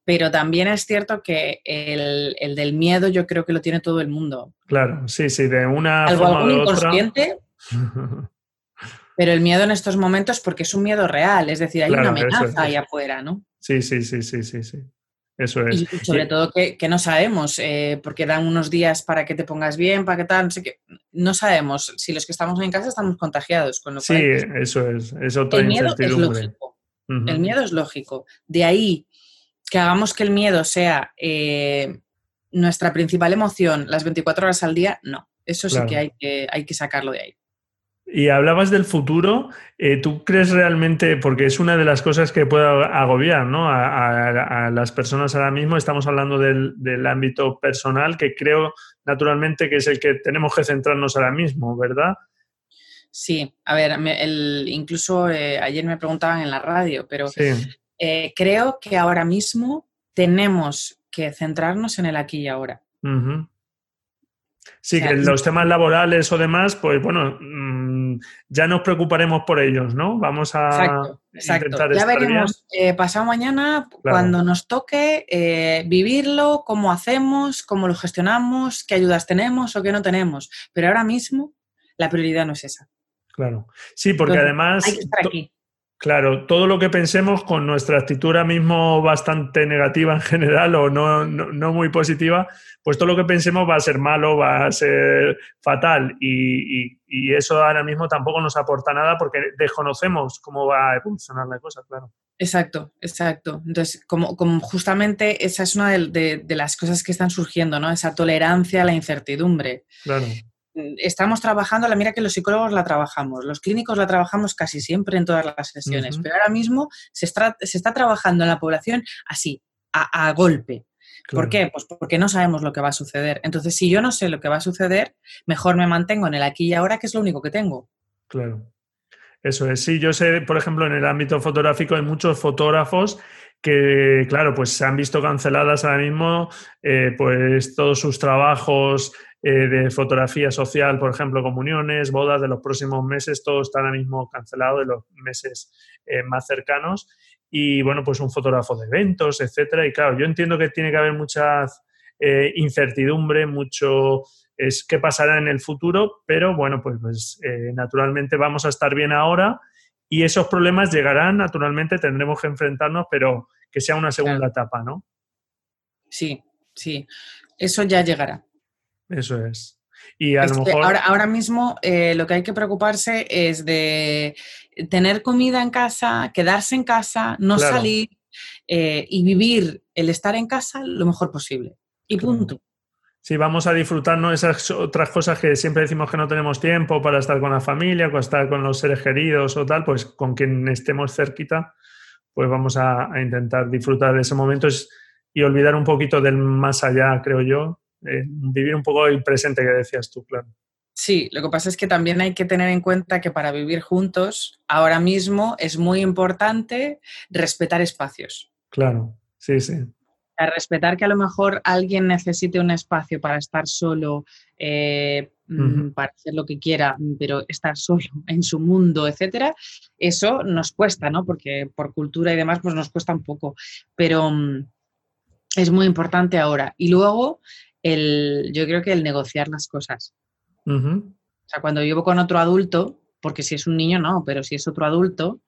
Speaker 2: Pero también es cierto que el, del miedo yo creo que lo tiene todo el mundo.
Speaker 1: Claro, sí, sí, de una
Speaker 2: Algo forma inconsciente. (laughs) pero el miedo en estos momentos porque es un miedo real, es decir, hay una amenaza ahí afuera, ¿no?
Speaker 1: Sí, sí, sí, sí, sí, sí. Eso es.
Speaker 2: Y sobre todo que, no sabemos, eh, porque dan unos días para que te pongas bien, para que tal, no sé qué. No sabemos si los que estamos en casa estamos contagiados. Con lo
Speaker 1: sí, eso es. Es
Speaker 2: el miedo es lógico. El miedo es lógico. De ahí que hagamos que el miedo sea eh, nuestra principal emoción las 24 horas al día, no. Eso sí que hay, que hay que sacarlo de ahí.
Speaker 1: Y hablabas del futuro, eh, ¿tú crees realmente, porque es una de las cosas que puede agobiar ¿no? a, las personas ahora mismo, estamos hablando del, ámbito personal, que creo naturalmente que es el que tenemos que centrarnos ahora mismo, ¿verdad?
Speaker 2: Sí, a ver, incluso eh, ayer me preguntaban en la radio, pero eh, creo que ahora mismo tenemos que centrarnos en el aquí y ahora.
Speaker 1: Sí, que los temas laborales o demás, pues bueno, mm, ya nos preocuparemos por ellos, ¿no? Vamos a
Speaker 2: exacto, exacto. ya veremos eh, pasado mañana cuando nos toque eh, vivirlo, cómo hacemos, cómo lo gestionamos, qué ayudas tenemos o qué no tenemos. Pero ahora mismo la prioridad no es esa.
Speaker 1: Claro. Sí, porque además.
Speaker 2: Hay que estar aquí.
Speaker 1: Claro, todo lo que pensemos con nuestra actitud ahora mismo bastante negativa en general o no, no, muy positiva, pues todo lo que pensemos va a ser malo, va a ser fatal y, eso ahora mismo tampoco nos aporta nada porque desconocemos cómo va a evolucionar la cosa, claro.
Speaker 2: Exacto, exacto. Entonces, como, como justamente esa es una de, de, las cosas que están surgiendo, ¿no? Esa tolerancia a la incertidumbre.
Speaker 1: Claro
Speaker 2: estamos trabajando, la mira que los psicólogos la trabajamos, los clínicos la trabajamos casi siempre en todas las sesiones, pero ahora mismo se está, se está, trabajando en la población así, a, golpe. ¿Por qué? Pues porque no sabemos lo que va a suceder. Entonces, si yo no sé lo que va a suceder, mejor me mantengo en el aquí y ahora, que es lo único que tengo.
Speaker 1: Claro. Eso es. Sí, yo sé, por ejemplo, en el ámbito fotográfico hay muchos fotógrafos que, claro, pues se han visto canceladas ahora mismo, eh, pues todos sus trabajos eh, de fotografía social, por ejemplo, comuniones, bodas de los próximos meses, todo está ahora mismo cancelado de los meses eh, más cercanos. Y bueno, pues un fotógrafo de eventos, etcétera. Y claro, yo entiendo que tiene que haber mucha eh, incertidumbre, mucho es qué pasará en el futuro, pero bueno, pues, pues naturalmente vamos a estar bien ahora y esos problemas llegarán, naturalmente tendremos que enfrentarnos, pero que sea una segunda etapa, ¿no?
Speaker 2: Sí, sí, eso ya llegará.
Speaker 1: Eso es. Y a lo mejor...
Speaker 2: ahora, ahora, mismo eh, lo que hay que preocuparse es de tener comida en casa, quedarse en casa, no salir eh, y vivir el estar en casa lo mejor posible. Y punto.
Speaker 1: Sí, vamos a disfrutarnos esas otras cosas que siempre decimos que no tenemos tiempo para estar con la familia, para estar con los seres queridos o tal, pues con quien estemos cerquita, pues vamos a, a intentar disfrutar de ese momento y olvidar un poquito del más allá, creo yo, eh, vivir un poco el presente que decías tú, claro.
Speaker 2: Sí, lo que pasa es que también hay que tener en cuenta que para vivir juntos, ahora mismo es muy importante respetar espacios.
Speaker 1: Claro, sí, sí.
Speaker 2: A respetar que a lo mejor alguien necesite un espacio para estar solo, eh, mm, para hacer lo que quiera, pero estar solo (laughs) en su mundo, etcétera, eso nos cuesta, ¿no? Porque por cultura y demás, pues nos cuesta un poco. Pero mm, es muy importante ahora. Y luego el, yo creo que el negociar las cosas. O sea, cuando vivo con otro adulto, porque si es un niño no, pero si es otro adulto,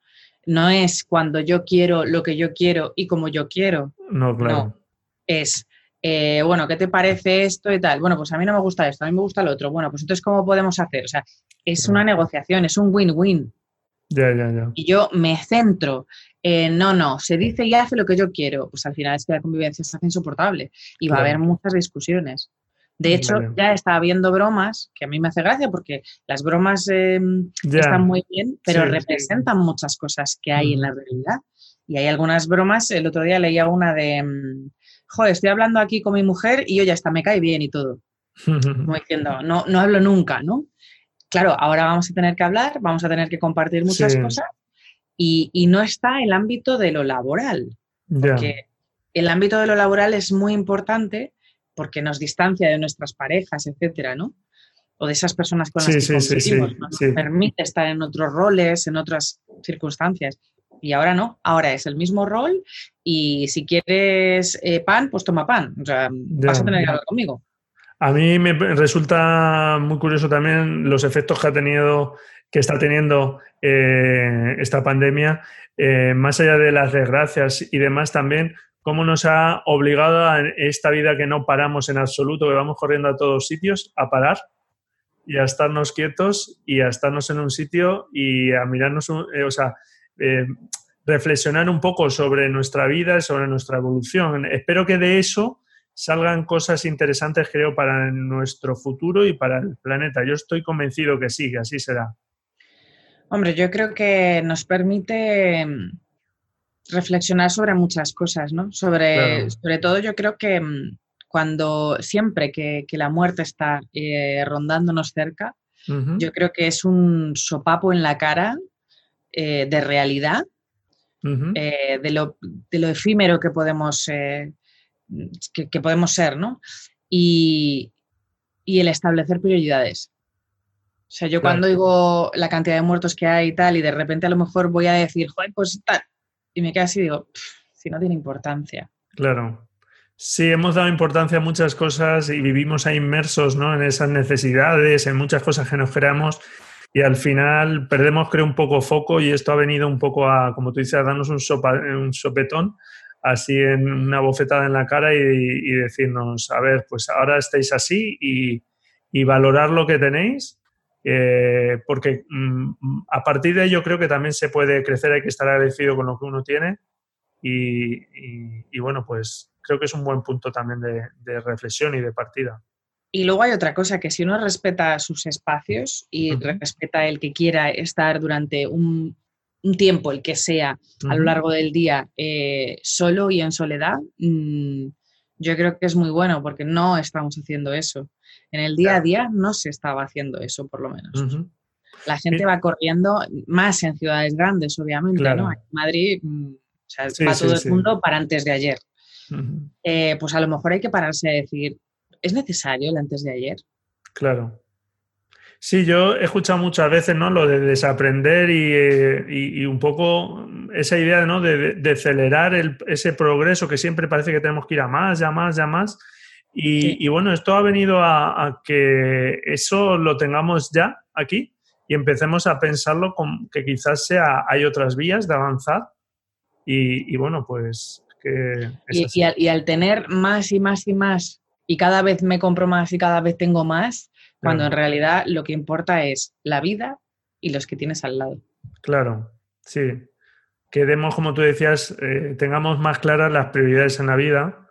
Speaker 2: no es cuando yo quiero lo que yo quiero y como yo quiero.
Speaker 1: No, claro.
Speaker 2: es, eh, bueno, ¿qué te parece esto y tal? Bueno, pues a mí no me gusta esto, a mí me gusta lo otro. Bueno, pues entonces, ¿cómo podemos hacer? O sea, es una negociación, es un win-win.
Speaker 1: Ya, ya, ya.
Speaker 2: Y yo me centro eh, no, no, se dice y hace lo que yo quiero, pues al final es que la convivencia se hace insoportable y va a haber muchas discusiones. De hecho, ya está habiendo bromas, que a mí me hace gracia porque las bromas em, están muy bien, pero representan muchas cosas que hay en la realidad. Y hay algunas bromas, el otro día leía una de, em, joder, estoy hablando aquí con mi mujer y yo ya está, me cae bien y todo. (laughs) Como diciendo, no, no hablo nunca, ¿no? Claro, ahora vamos a tener que hablar, vamos a tener que compartir muchas cosas y, no está el ámbito de lo laboral. Porque el ámbito de lo laboral es muy importante porque nos distancia de nuestras parejas, etcétera, ¿no? O de esas personas con las que sí, nos permite estar en otros roles, en otras circunstancias. Y ahora no, ahora es el mismo rol y si quieres eh, pan, pues toma pan. O sea, vas a tener que hablar conmigo.
Speaker 1: A mí me resulta muy curioso también los efectos que ha tenido que está teniendo eh, esta pandemia, eh, más allá de las desgracias y demás también, cómo nos ha obligado a esta vida que no paramos en absoluto, que vamos corriendo a todos sitios, a parar y a estarnos quietos y a estarnos en un sitio y a mirarnos, eh, o sea, reflexionar un poco sobre nuestra vida, sobre nuestra evolución. Espero que de eso salgan cosas interesantes, creo, para nuestro futuro y para el planeta. Yo estoy convencido que sí, que así será.
Speaker 2: Hombre, yo creo que nos permite mm, reflexionar sobre muchas cosas, ¿no? Sobre, sobre todo yo creo que mm, cuando siempre que, la muerte está eh, rondándonos cerca, yo creo que es un sopapo en la cara eh, de realidad, eh, de, lo, efímero que podemos que, podemos ser, ¿no? Y, el establecer prioridades. O sea, yo cuando digo la cantidad de muertos que hay y tal, y de repente a lo mejor voy a decir, joder, pues tal, y me quedo así y digo, si no tiene importancia.
Speaker 1: Claro. Sí, hemos dado importancia a muchas cosas y vivimos ahí inmersos ¿no? en esas necesidades, en muchas cosas que nos creamos y al final perdemos, creo, un poco foco y esto ha venido un poco a, como tú dices, a darnos un, un sopetón, así en una bofetada en la cara y, decirnos, a ver, pues ahora estáis así y, valorar lo que tenéis, eh, porque mm, a partir de ello creo que también se puede crecer, hay que estar agradecido con lo que uno tiene y, bueno, pues creo que es un buen punto también de reflexión y de partida.
Speaker 2: Y luego hay otra cosa, que si uno respeta sus espacios y respeta el que quiera estar durante un, tiempo, el que sea, a lo largo del día, eh, solo y en soledad, mm, yo creo que es muy bueno porque no estamos haciendo eso. En el día a día no se estaba haciendo eso, por lo menos. La gente va corriendo más en ciudades grandes, obviamente, ¿no? En Madrid mm, o sea, va todo el mundo para antes de ayer. Eh, pues a lo mejor hay que pararse a decir, ¿es necesario el antes de ayer?
Speaker 1: Claro. Sí, yo he escuchado muchas veces ¿no? lo de desaprender y, un poco esa idea ¿no? de, acelerar ese progreso que siempre parece que tenemos que ir a más, ya más, ya más. Y, bueno, esto ha venido a, que eso lo tengamos ya aquí y empecemos a pensarlo con, que quizás sea, hay otras vías de avanzar. Y, bueno, pues que...
Speaker 2: y al tener más y más y más y cada vez me compro más y cada vez tengo más, cuando en realidad lo que importa es la vida y los que tienes al lado.
Speaker 1: Claro, sí. Que demos, como tú decías, eh, tengamos más claras las prioridades en la vida.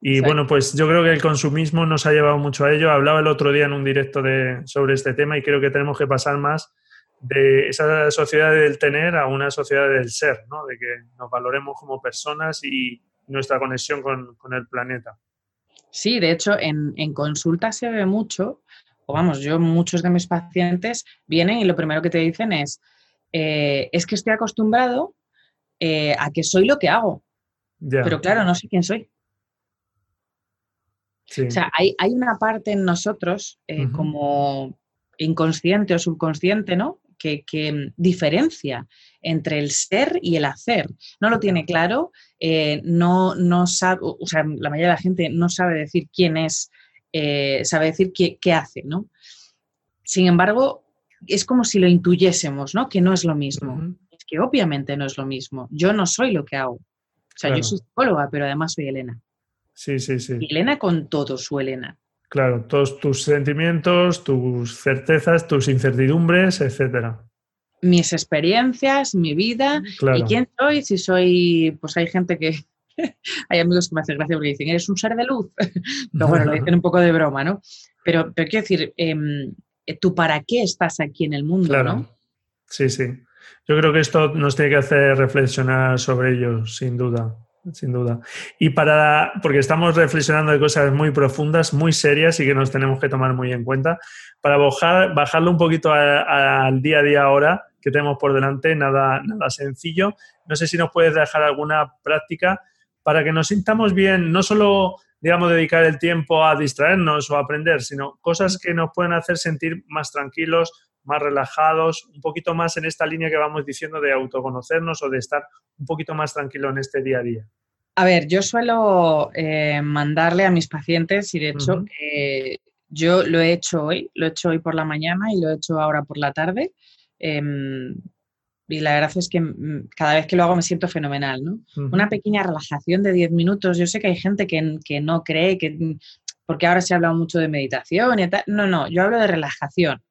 Speaker 1: Y bueno, pues yo creo que el consumismo nos ha llevado mucho a ello. Hablaba el otro día en un directo de, sobre este tema y creo que tenemos que pasar más de esa sociedad del tener a una sociedad del ser, ¿no? de que nos valoremos como personas y nuestra conexión con, con el planeta.
Speaker 2: Sí, de hecho, en, consulta se ve mucho, o vamos, yo muchos de mis pacientes vienen y lo primero que te dicen es, eh, es que estoy acostumbrado eh, a que soy lo que hago, pero claro, no sé quién soy. O sea, hay, una parte en nosotros eh, como inconsciente o subconsciente, ¿no? que, diferencia entre el ser y el hacer. No lo tiene claro, no, no sabe, o sea, la mayoría de la gente no sabe decir quién es, eh, sabe decir qué, hace, ¿no? Sin embargo, es como si lo intuyésemos, ¿no? Que no es lo mismo. Es que obviamente no es lo mismo. Yo no soy lo que hago. O sea, yo soy psicóloga, pero además soy Elena.
Speaker 1: Sí, sí, sí.
Speaker 2: Elena con todo su Elena.
Speaker 1: Claro, todos tus sentimientos, tus certezas, tus incertidumbres, etcétera.
Speaker 2: Mis experiencias, mi vida y quién soy, si soy, pues hay gente que, (laughs) hay amigos que me hacen gracia porque dicen, eres un ser de luz, (laughs) pero bueno, lo dicen un poco de broma, ¿no? Pero, pero quiero decir, em, tú para qué estás aquí en el mundo, claro. ¿no?
Speaker 1: Sí, sí. Yo creo que esto nos tiene que hacer reflexionar sobre ello, sin duda sin duda. Y para, porque estamos reflexionando de cosas muy profundas, muy serias y que nos tenemos que tomar muy en cuenta, para bajar, bajarlo un poquito al día a día ahora que tenemos por delante, nada, nada sencillo. No sé si nos puedes dejar alguna práctica para que nos sintamos bien, no solo, digamos, dedicar el tiempo a distraernos o a aprender, sino cosas que nos pueden hacer sentir más tranquilos, más relajados, un poquito más en esta línea que vamos diciendo de autoconocernos o de estar un poquito más tranquilo en este día a día?
Speaker 2: A ver, yo suelo eh, mandarle a mis pacientes y de hecho eh, yo lo he hecho hoy, lo he hecho hoy por la mañana y lo he hecho ahora por la tarde. Em, y la verdad es que mm, cada vez que lo hago me siento fenomenal, ¿no? Una pequeña relajación de 10 minutos. Yo sé que hay gente que, que no cree que porque ahora se ha hablado mucho de meditación y tal. No, no, yo hablo de relajación.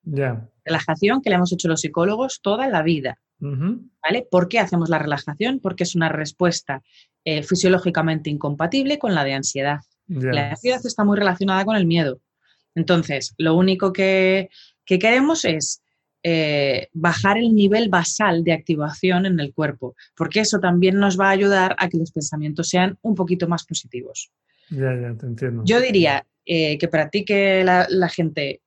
Speaker 2: Relajación que le hemos hecho los psicólogos toda la vida. ¿Vale? ¿Por qué hacemos la relajación? Porque es una respuesta eh, fisiológicamente incompatible con la de ansiedad. La ansiedad está muy relacionada con el miedo. Entonces, lo único que, queremos es eh, bajar el nivel basal de activación en el cuerpo, porque eso también nos va a ayudar a que los pensamientos sean un poquito más positivos.
Speaker 1: Ya, ya, te entiendo.
Speaker 2: Yo diría eh, que practique la, gente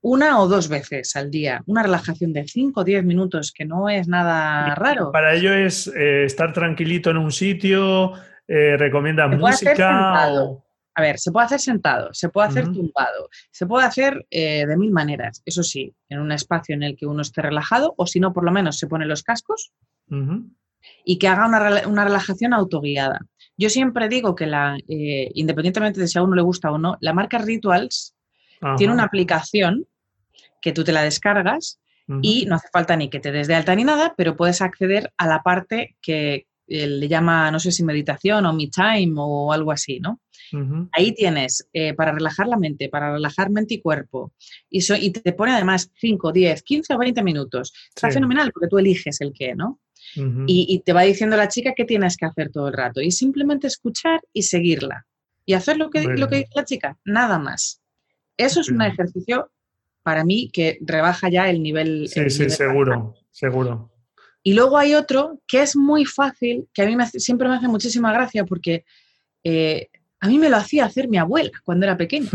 Speaker 2: una o dos veces al día, una relajación de 5 o 10 minutos, que no es nada raro.
Speaker 1: Para ello es eh, estar tranquilito en un sitio, recomiendas música.
Speaker 2: A ver, se puede hacer sentado, se puede hacer tumbado, se puede hacer eh, de mil maneras. Eso sí, en un espacio en el que uno esté relajado, o si no, por lo menos se pone los cascos y que haga una, relajación autoguiada. Yo siempre digo que la, eh, independientemente de si a uno le gusta o no, la marca Rituals tiene una aplicación que tú te la descargas y no hace falta ni que te des de alta ni nada, pero puedes acceder a la parte que eh, le llama, no sé si meditación o me time o algo así, ¿no? Ahí tienes eh, para relajar la mente, para relajar mente y cuerpo. Y, y te pone además 5, 10, 15 o 20 minutos. Está fenomenal porque tú eliges el qué, ¿no? y, te va diciendo la chica qué tienes que hacer todo el rato. Y simplemente escuchar y seguirla. Y hacer lo que, lo que dice la chica, nada más. Eso es un ejercicio para mí que rebaja ya el nivel.
Speaker 1: Sí, sí, seguro, seguro.
Speaker 2: Y luego hay otro que es muy fácil, que a mí siempre me hace muchísima gracia porque eh, a mí me lo hacía hacer mi abuela cuando era pequeña.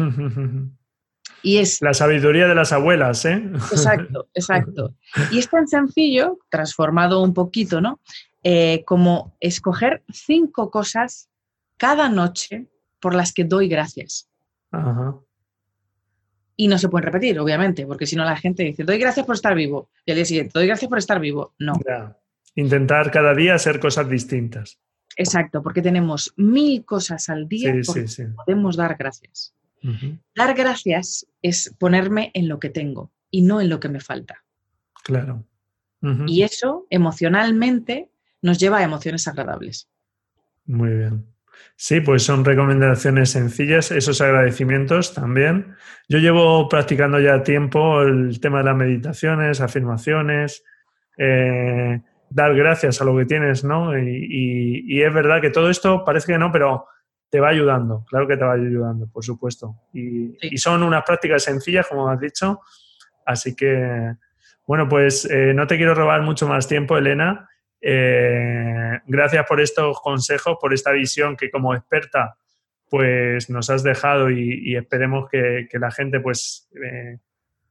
Speaker 1: Y es... La sabiduría de las abuelas, ¿eh?
Speaker 2: Exacto, (laughs) exacto. Y es tan sencillo, transformado un poquito, ¿no? Eh, como escoger cinco cosas cada noche por las que doy gracias. Ajá. Y no se pueden repetir, obviamente, porque si no la gente dice, doy gracias por estar vivo. Y al día siguiente, doy gracias por estar vivo. No.
Speaker 1: Intentar cada día hacer cosas distintas.
Speaker 2: Exacto, porque tenemos mil cosas al día sí, podemos dar gracias. Dar gracias es ponerme en lo que tengo y no en lo que me falta.
Speaker 1: Claro.
Speaker 2: Y eso emocionalmente nos lleva a emociones agradables.
Speaker 1: Muy bien. Sí, pues son recomendaciones sencillas, esos agradecimientos también. Yo llevo practicando ya tiempo el tema de las meditaciones, afirmaciones, eh, dar gracias a lo que tienes, ¿no? Y, es verdad que todo esto parece que no, pero te va ayudando, claro que te va ayudando, por supuesto. Y, son unas prácticas sencillas, como has dicho. Así que, bueno, pues eh, no te quiero robar mucho más tiempo, Elena. Eh, gracias por estos consejos, por esta visión que como experta pues nos has dejado y, esperemos que, la gente pues eh,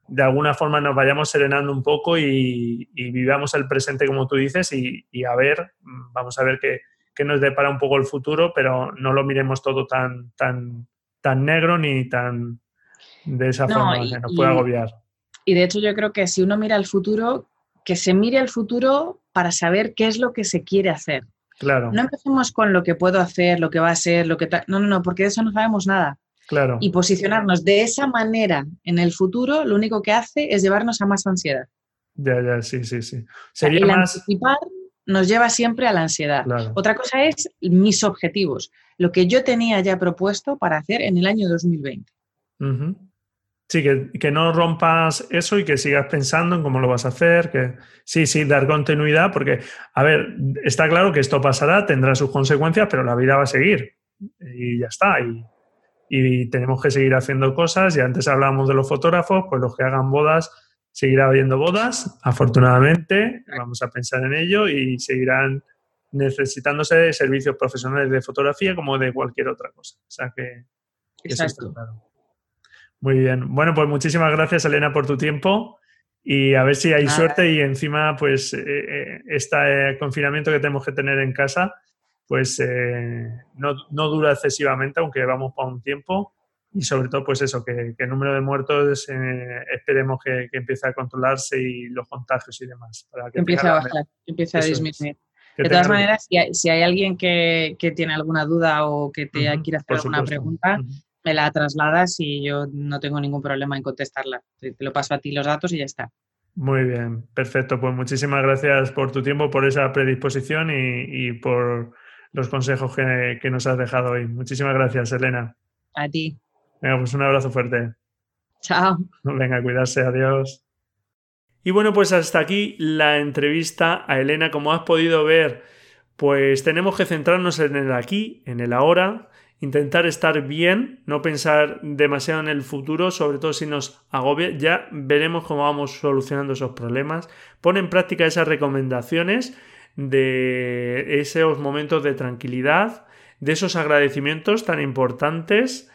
Speaker 1: de alguna forma nos vayamos serenando un poco y, vivamos el presente como tú dices y, a ver, vamos a ver qué, nos depara un poco el futuro, pero no lo miremos todo tan, tan, tan negro ni tan de esa forma que nos puede agobiar.
Speaker 2: Y de hecho yo creo que si uno mira el futuro, que se mire al futuro para saber qué es lo que se quiere hacer.
Speaker 1: Claro.
Speaker 2: No empecemos con lo que puedo hacer, lo que va a ser, lo que. No, no, no, porque de eso no sabemos nada.
Speaker 1: Claro.
Speaker 2: Y posicionarnos de esa manera en el futuro, lo único que hace es llevarnos a más ansiedad.
Speaker 1: Ya, ya, sí, sí, sí. Sería más...
Speaker 2: anticipar nos lleva siempre a la ansiedad. Otra cosa es mis objetivos, lo que yo tenía ya propuesto para hacer en el año 2020.
Speaker 1: Sí, que, no rompas eso y que sigas pensando en cómo lo vas a hacer, que sí, sí, dar continuidad, porque, a ver, está claro que esto pasará, tendrá sus consecuencias, pero la vida va a seguir y ya está. Y, tenemos que seguir haciendo cosas. Y antes hablábamos de los fotógrafos, pues los que hagan bodas, seguirá habiendo bodas, afortunadamente, vamos a pensar en ello y seguirán necesitándose de servicios profesionales de fotografía como de cualquier otra cosa. O sea que...
Speaker 2: Exacto.
Speaker 1: Muy bien. Bueno, pues muchísimas gracias, Elena, por tu tiempo y a ver si hay suerte y encima, pues, eh, eh, este confinamiento que tenemos que tener en casa, pues no, dura excesivamente, aunque vamos para un tiempo. Y sobre todo, pues eso, que, el número de muertos esperemos que, empiece a controlarse y los contagios y demás.
Speaker 2: Para que empiece a bajar, que empiece a disminuir. De todas maneras, si hay, alguien que, tiene alguna duda o que te quiere hacer alguna pregunta, me la trasladas y yo no tengo ningún problema en contestarla. Te lo paso a ti los datos y ya está.
Speaker 1: Muy bien, perfecto. Pues muchísimas gracias por tu tiempo, por esa predisposición y, por los consejos que, que, nos has dejado hoy. Muchísimas gracias, Elena.
Speaker 2: A ti.
Speaker 1: Venga, pues un abrazo fuerte.
Speaker 2: Chao.
Speaker 1: Venga, cuidarse, adiós. Y bueno, pues hasta aquí la entrevista a Elena. Como has podido ver, pues tenemos que centrarnos en el aquí, en el ahora intentar estar bien, no pensar demasiado en el futuro, sobre todo si nos agobia, ya veremos cómo vamos solucionando esos problemas. Pon en práctica esas recomendaciones de esos momentos de tranquilidad, de esos agradecimientos tan importantes.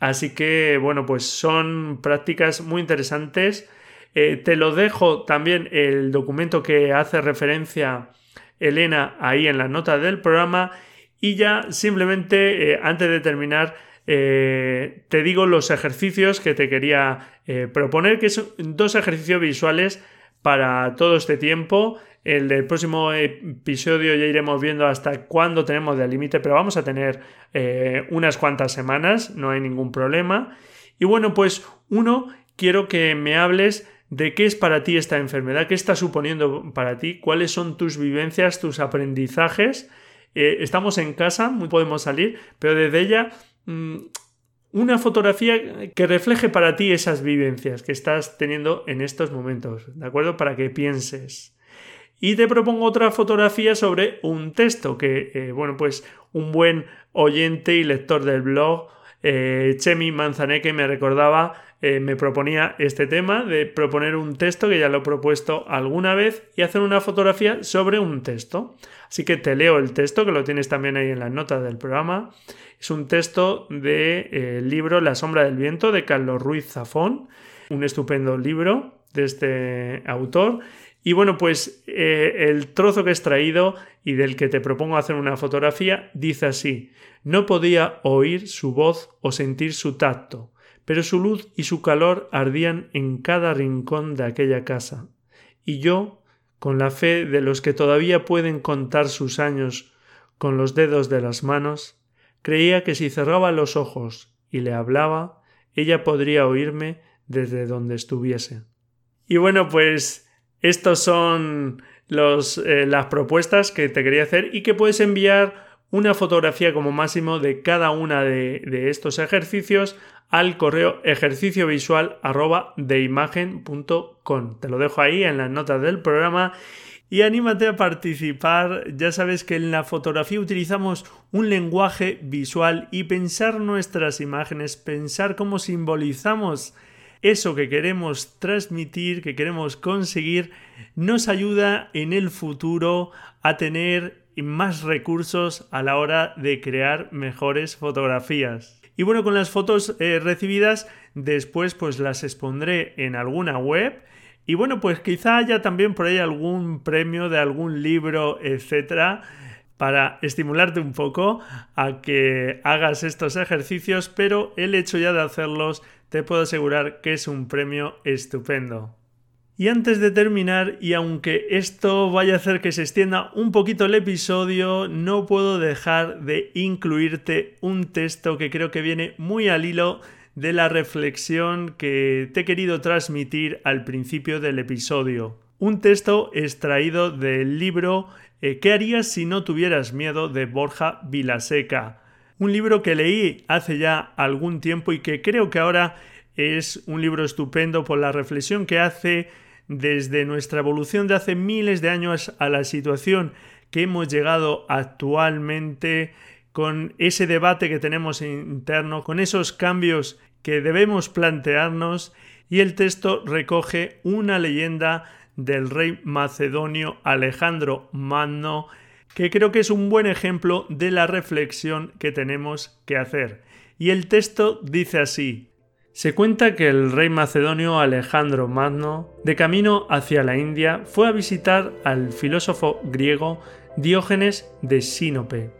Speaker 1: Así que, bueno, pues son prácticas muy interesantes. Eh, te lo dejo también el documento que hace referencia Elena ahí en la nota del programa Y ya simplemente, eh, antes de terminar, eh, te digo los ejercicios que te quería proponer, que son dos ejercicios visuales para todo este tiempo. El del próximo episodio ya iremos viendo hasta cuándo tenemos de límite, pero vamos a tener unas cuantas semanas, no hay ningún problema. Y bueno, pues uno, quiero que me hables de qué es para ti esta enfermedad, qué está suponiendo para ti, cuáles son tus vivencias, tus aprendizajes. estamos en casa, muy podemos salir, pero desde ella Mm, una fotografía que refleje para ti esas vivencias que estás teniendo en estos momentos, ¿de acuerdo? Para que pienses. Y te propongo otra fotografía sobre un texto que, eh, bueno, pues un buen oyente y lector del blog, eh, Chemi Manzaneque, me recordaba, eh, me proponía este tema de proponer un texto, que ya lo he propuesto alguna vez, y hacer una fotografía sobre un texto. Así que te leo el texto, que lo tienes también ahí en las notas del programa. Es un texto del de, eh, libro La sombra del viento de Carlos Ruiz Zafón, un estupendo libro de este autor. Y bueno, pues eh, el trozo que he extraído y del que te propongo hacer una fotografía dice así, no podía oír su voz o sentir su tacto, pero su luz y su calor ardían en cada rincón de aquella casa. Y yo, con la fe de los que todavía pueden contar sus años con los dedos de las manos, Creía que si cerraba los ojos y le hablaba, ella podría oírme desde donde estuviese. Y bueno, pues estos son eh, las propuestas que te quería hacer y que puedes enviar una fotografía como máximo de cada una de, estos ejercicios al correo ejercicio visual Te lo dejo ahí en las notas del programa y anímate a participar. Ya sabes que en la fotografía utilizamos un lenguaje visual y pensar nuestras imágenes, pensar cómo simbolizamos eso que queremos transmitir, que queremos conseguir, nos ayuda en el futuro a tener más recursos a la hora de crear mejores fotografías. Y bueno, con las fotos eh, recibidas, después pues las expondré en alguna web y bueno, pues quizá haya también por ahí algún premio de algún libro, etcétera, para estimularte un poco a que hagas estos ejercicios, pero el hecho ya de hacerlos te puedo asegurar que es un premio estupendo. Y antes de terminar, y aunque esto vaya a hacer que se extienda un poquito el episodio, no puedo dejar de incluirte un texto que creo que viene muy al hilo de la reflexión que te he querido transmitir al principio del episodio. Un texto extraído del libro eh, ¿Qué harías si no tuvieras miedo? de Borja Vilaseca. Un libro que leí hace ya algún tiempo y que creo que ahora es un libro estupendo por la reflexión que hace desde nuestra evolución de hace miles de años a la situación que hemos llegado actualmente con ese debate que tenemos interno, con esos cambios que debemos plantearnos. Y el texto recoge una leyenda del rey macedonio Alejandro Magno que creo que es un buen ejemplo de la reflexión que tenemos que hacer. Y el texto dice así, se cuenta que el rey macedonio Alejandro Magno, de camino hacia la India, fue a visitar al filósofo griego Diógenes de Sinope,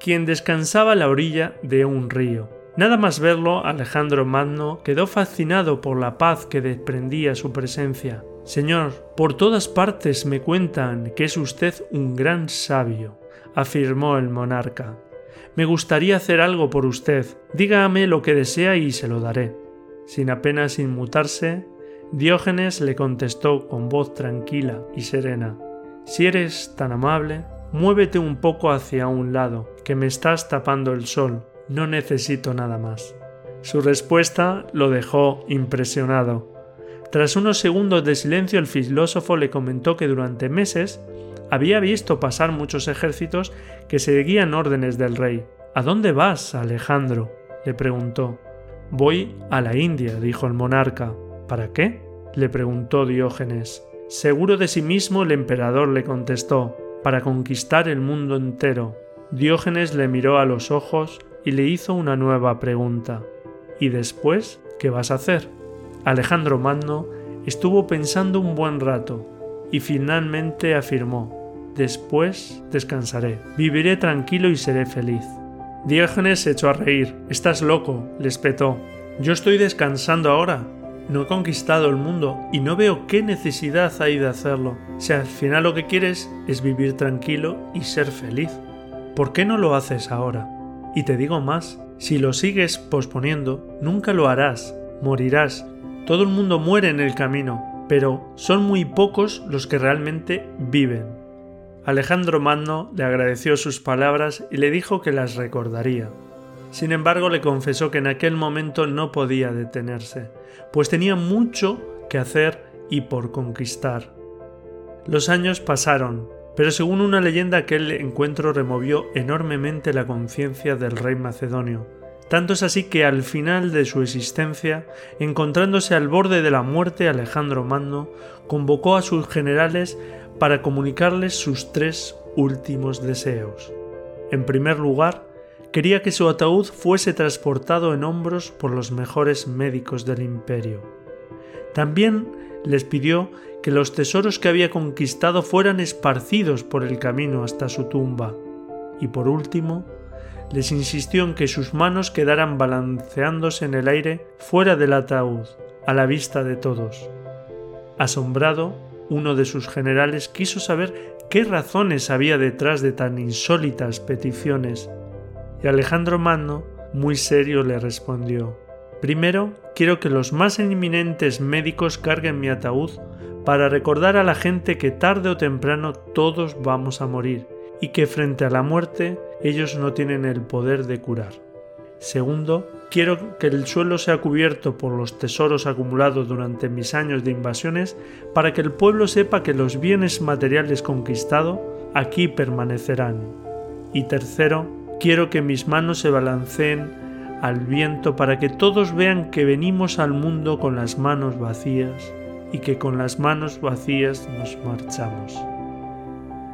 Speaker 1: quien descansaba a la orilla de un río. Nada más verlo, Alejandro Magno quedó fascinado por la paz que desprendía su presencia. Señor, por todas partes me cuentan que es usted un gran sabio, afirmó el monarca. Me gustaría hacer algo por usted. Dígame lo que desea y se lo daré. Sin apenas inmutarse, Diógenes le contestó con voz tranquila y serena. Si eres tan amable, muévete un poco hacia un lado, que me estás tapando el sol no necesito nada más. Su respuesta lo dejó impresionado. Tras unos segundos de silencio el filósofo le comentó que durante meses había visto pasar muchos ejércitos que seguían órdenes del rey. ¿A dónde vas, Alejandro? le preguntó. Voy a la India, dijo el monarca. ¿Para qué? le preguntó Diógenes. Seguro de sí mismo el emperador le contestó, para conquistar el mundo entero. Diógenes le miró a los ojos y le hizo una nueva pregunta. ¿Y después qué vas a hacer? Alejandro Magno estuvo pensando un buen rato y finalmente afirmó, después descansaré. Viviré tranquilo y seré feliz. Diógenes se echó a reír. Estás loco, le espetó. Yo estoy descansando ahora. No he conquistado el mundo y no veo qué necesidad hay de hacerlo. Si al final lo que quieres es vivir tranquilo y ser feliz. ¿Por qué no lo haces ahora? Y te digo más, si lo sigues posponiendo, nunca lo harás, morirás. Todo el mundo muere en el camino, pero son muy pocos los que realmente viven. Alejandro Magno le agradeció sus palabras y le dijo que las recordaría. Sin embargo, le confesó que en aquel momento no podía detenerse, pues tenía mucho que hacer y por conquistar. Los años pasaron, pero según una leyenda aquel encuentro removió enormemente la conciencia del rey macedonio. Tanto es así que al final de su existencia, encontrándose al borde de la muerte, Alejandro Magno convocó a sus generales para comunicarles sus tres últimos deseos. En primer lugar, quería que su ataúd fuese transportado en hombros por los mejores médicos del imperio. También les pidió que los tesoros que había conquistado fueran esparcidos por el camino hasta su tumba. Y por último, les insistió en que sus manos quedaran balanceándose en el aire fuera del ataúd, a la vista de todos. Asombrado, uno de sus generales quiso saber qué razones había detrás de tan insólitas peticiones y Alejandro Magno, muy serio, le respondió Primero, quiero que los más eminentes médicos carguen mi ataúd para recordar a la gente que tarde o temprano todos vamos a morir y que frente a la muerte ellos no tienen el poder de curar. Segundo, quiero que el suelo sea cubierto por los tesoros acumulados durante mis años de invasiones para que el pueblo sepa que los bienes materiales conquistados aquí permanecerán. Y tercero, Quiero que mis manos se balanceen al viento para que todos vean que venimos al mundo con las manos vacías y que con las manos vacías nos marchamos.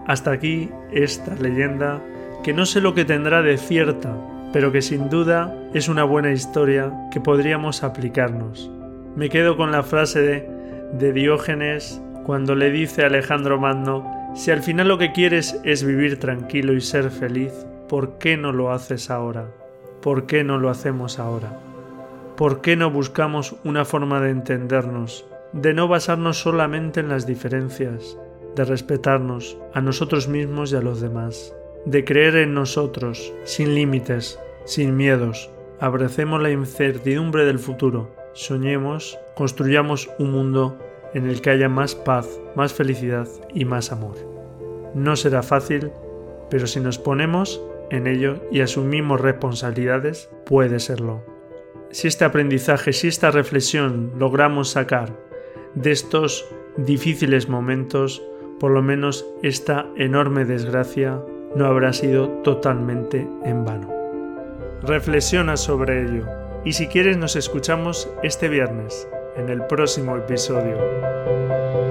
Speaker 1: Hasta aquí esta leyenda que no sé lo que tendrá de cierta, pero que sin duda es una buena historia que podríamos aplicarnos. Me quedo con la frase de, de Diógenes cuando le dice a Alejandro Magno, si al final lo que quieres es vivir tranquilo y ser feliz, ¿por qué no lo haces ahora? ¿Por qué no lo hacemos ahora? ¿Por qué no buscamos una forma de entendernos, de no basarnos solamente en las diferencias, de respetarnos a nosotros mismos y a los demás, de creer en nosotros, sin límites, sin miedos, abracemos la incertidumbre del futuro, soñemos, construyamos un mundo en el que haya más paz, más felicidad y más amor. No será fácil, pero si nos ponemos, en ello y asumimos responsabilidades, puede serlo. Si este aprendizaje, si esta reflexión logramos sacar de estos difíciles momentos, por lo menos esta enorme desgracia no habrá sido totalmente en vano. Reflexiona sobre ello y si quieres nos escuchamos este viernes en el próximo episodio.